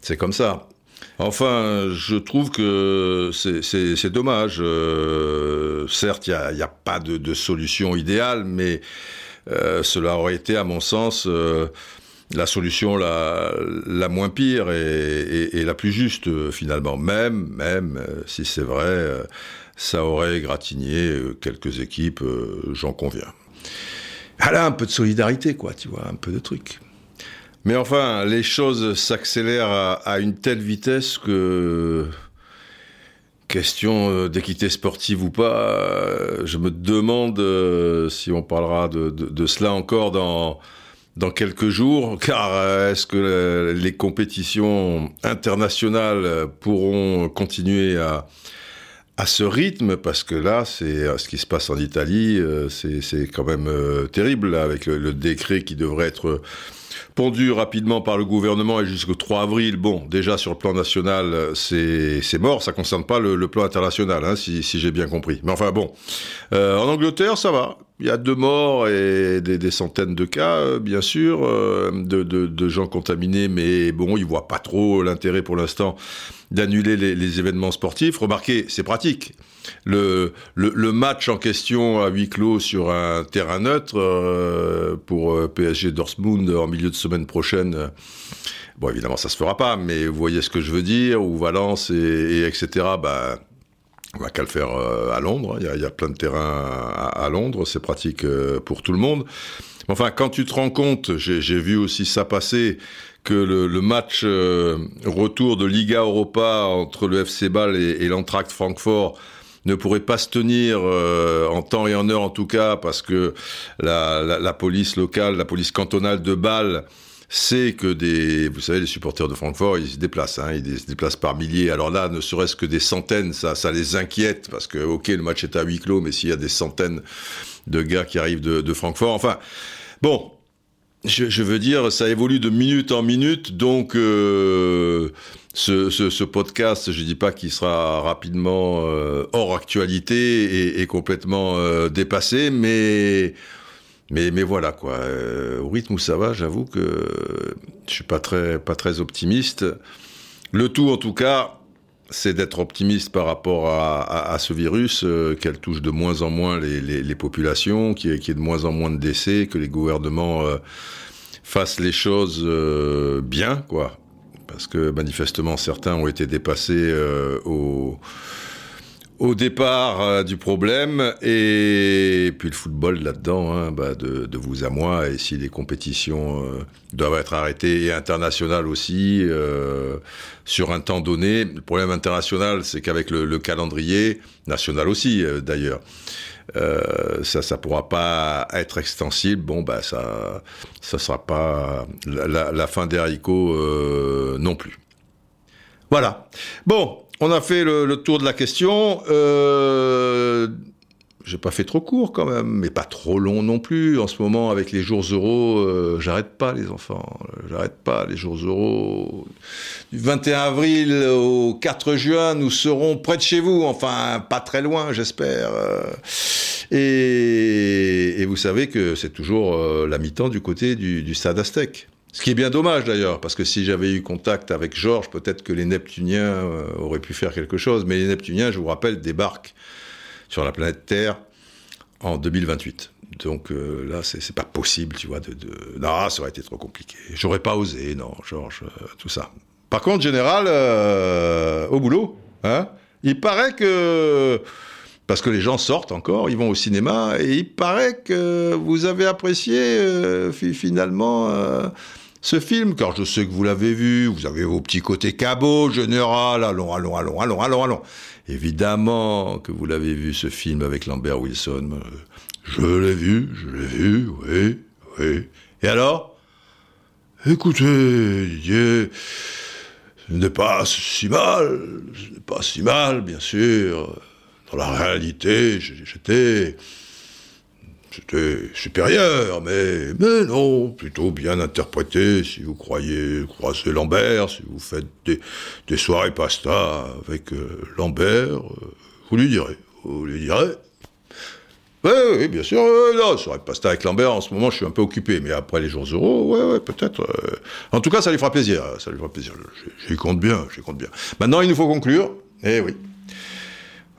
c'est comme ça. Enfin, je trouve que c'est dommage. Euh, certes, il n'y a, pas de, solution idéale, mais euh, cela aurait été, à mon sens, la solution la, moins pire et, la plus juste euh, finalement. Même, même euh, si c'est vrai, euh, ça aurait gratigné quelques équipes, j'en conviens. Elle a un peu de solidarité, quoi, tu vois, un peu de truc. Mais enfin, les choses s'accélèrent à, une telle vitesse que question d'équité sportive ou pas, je me demande si on parlera de, cela encore dans, dans quelques jours, car est-ce que les compétitions internationales pourront continuer à, à ce rythme? Parce que là, c'est ce qui se passe en Italie, c'est quand même terrible, avec le décret qui devrait être pondu rapidement par le gouvernement et jusqu'au 3 avril. Bon, déjà sur le plan national, c'est mort. Ça concerne pas le, plan international, hein, si, j'ai bien compris. Mais enfin bon, euh, en Angleterre, ça va. Il y a deux morts et des, centaines de cas, euh, bien sûr, euh, de, gens contaminés, mais bon, ils voient pas trop l'intérêt pour l'instant d'annuler les, événements sportifs. Remarquez, c'est pratique. Le, match en question à huis clos sur un terrain neutre euh, pour PSG Dortmund en milieu de semaine prochaine. bon, évidemment, ça se fera pas, mais vous voyez ce que je veux dire, ou Valence et, etc. Bah, on va qu'à le faire euh, à Londres. Il y, a, plein de terrains à, Londres. C'est pratique euh, pour tout le monde. Enfin, quand tu te rends compte, j'ai vu aussi ça passer, que le, match euh, retour de Liga Europa entre le FC Bâle et, et l'Entracht Francfort ne pourrait pas se tenir en temps et en heure en tout cas parce que la, la police locale, la police cantonale de Bâle c'est que des, vous savez, les supporters de Francfort, ils se déplacent, hein, ils se déplacent par milliers. Alors là, ne serait-ce que des centaines, ça, ça les inquiète parce que, ok, le match est à huis clos, mais s'il y a des centaines de gars qui arrivent de, Francfort, enfin, bon, je, veux dire, ça évolue de minute en minute, donc euh, ce, podcast, je dis pas qu'il sera rapidement euh, hors actualité et, complètement euh, dépassé, mais mais, mais voilà, quoi. Euh, au rythme où ça va, j'avoue que je suis pas très, pas très optimiste. Le tout, en tout cas, c'est d'être optimiste par rapport à, ce virus, euh, qu'elle touche de moins en moins les, populations, qu'il y, ait de moins en moins de décès, que les gouvernements euh, fassent les choses bien, quoi. Parce que manifestement, certains ont été dépassés au au départ euh, du problème et puis le football là-dedans, hein, bah, de, vous à moi. Et si les compétitions euh, doivent être arrêtées et internationales aussi euh, sur un temps donné, le problème international, c'est qu'avec le, calendrier national aussi, d'ailleurs. ça, ça pourra pas être extensible. Bon, bah, ça, ça sera pas la, la fin des haricots non plus. Voilà. Bon, on a fait le, tour de la question. Euh, j'ai pas fait trop court quand même, mais pas trop long non plus. En ce moment, avec les jours euros, euh, j'arrête pas les enfants. J'arrête pas les jours euros. Du 21 avril au 4 juin, nous serons près de chez vous. Enfin, pas très loin, j'espère. Et, vous savez que c'est toujours euh, la mi-temps du côté du, du stade Aztèque. Ce qui est bien dommage d'ailleurs, parce que si j'avais eu contact avec Georges, peut-être que les Neptuniens euh, auraient pu faire quelque chose. Mais les Neptuniens, je vous rappelle, débarquent sur la planète Terre en 2028. Donc euh, là, c'est pas possible, tu vois. De, Non, ça aurait été trop compliqué. J'aurais pas osé, non, Georges, euh, tout ça. Par contre, général, au boulot, hein, il paraît que parce que les gens sortent encore, ils vont au cinéma, et il paraît que vous avez apprécié finalement ce film, car je sais que vous l'avez vu, vous avez vos petits côtés cabots, général, allons, allons, allons, allons, allons, allons. Évidemment que vous l'avez vu, ce film avec Lambert Wilson. Je l'ai vu, je l'ai vu, oui, oui. Et alors? Écoutez, Didier, ce n'est pas si mal, ce n'est pas si mal, bien sûr. Dans la réalité, j'étais c'était supérieur, mais, mais non, plutôt bien interprété, si vous croyez croiser Lambert, si vous faites des, des soirées pasta avec euh, Lambert, euh, vous lui direz, vous lui direz. Oui, oui, bien sûr, non, soirée pasta avec Lambert, en ce moment, je suis un peu occupé, mais après les jours euros, ouais, ouais, peut-être. Euh, en tout cas, ça lui fera plaisir, ça lui fera plaisir. J'y compte bien, j'y compte bien. Maintenant, il nous faut conclure. Eh oui.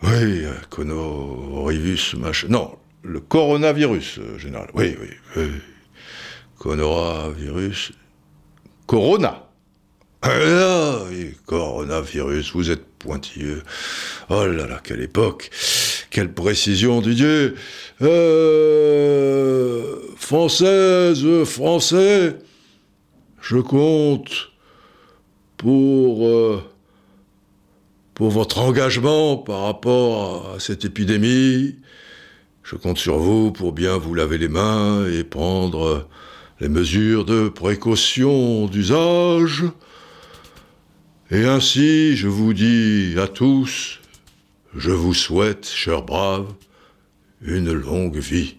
Oui, Kono, Rivus, machin. Non, le coronavirus, euh, général. Oui, oui, oui. Coronavirus. Corona. Ah coronavirus, vous êtes pointilleux. Oh là là, quelle époque. Quelle précision, Didier. Euh, française, français. je compte euh, pour votre engagement par rapport à cette épidémie. Je compte sur vous pour bien vous laver les mains et prendre les mesures de précaution d'usage. Et ainsi, je vous dis à tous, je vous souhaite, chers braves, une longue vie.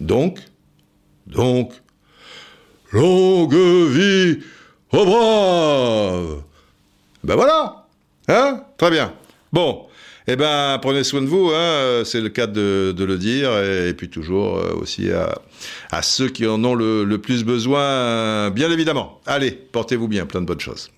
Donc, donc, longue vie aux braves Ben voilà Hein Très bien. Bon, eh ben, prenez soin de vous, hein, c'est le cas de, le dire, et, puis toujours euh, aussi à, ceux qui en ont le, plus besoin, bien évidemment. Allez, portez-vous bien, plein de bonnes choses.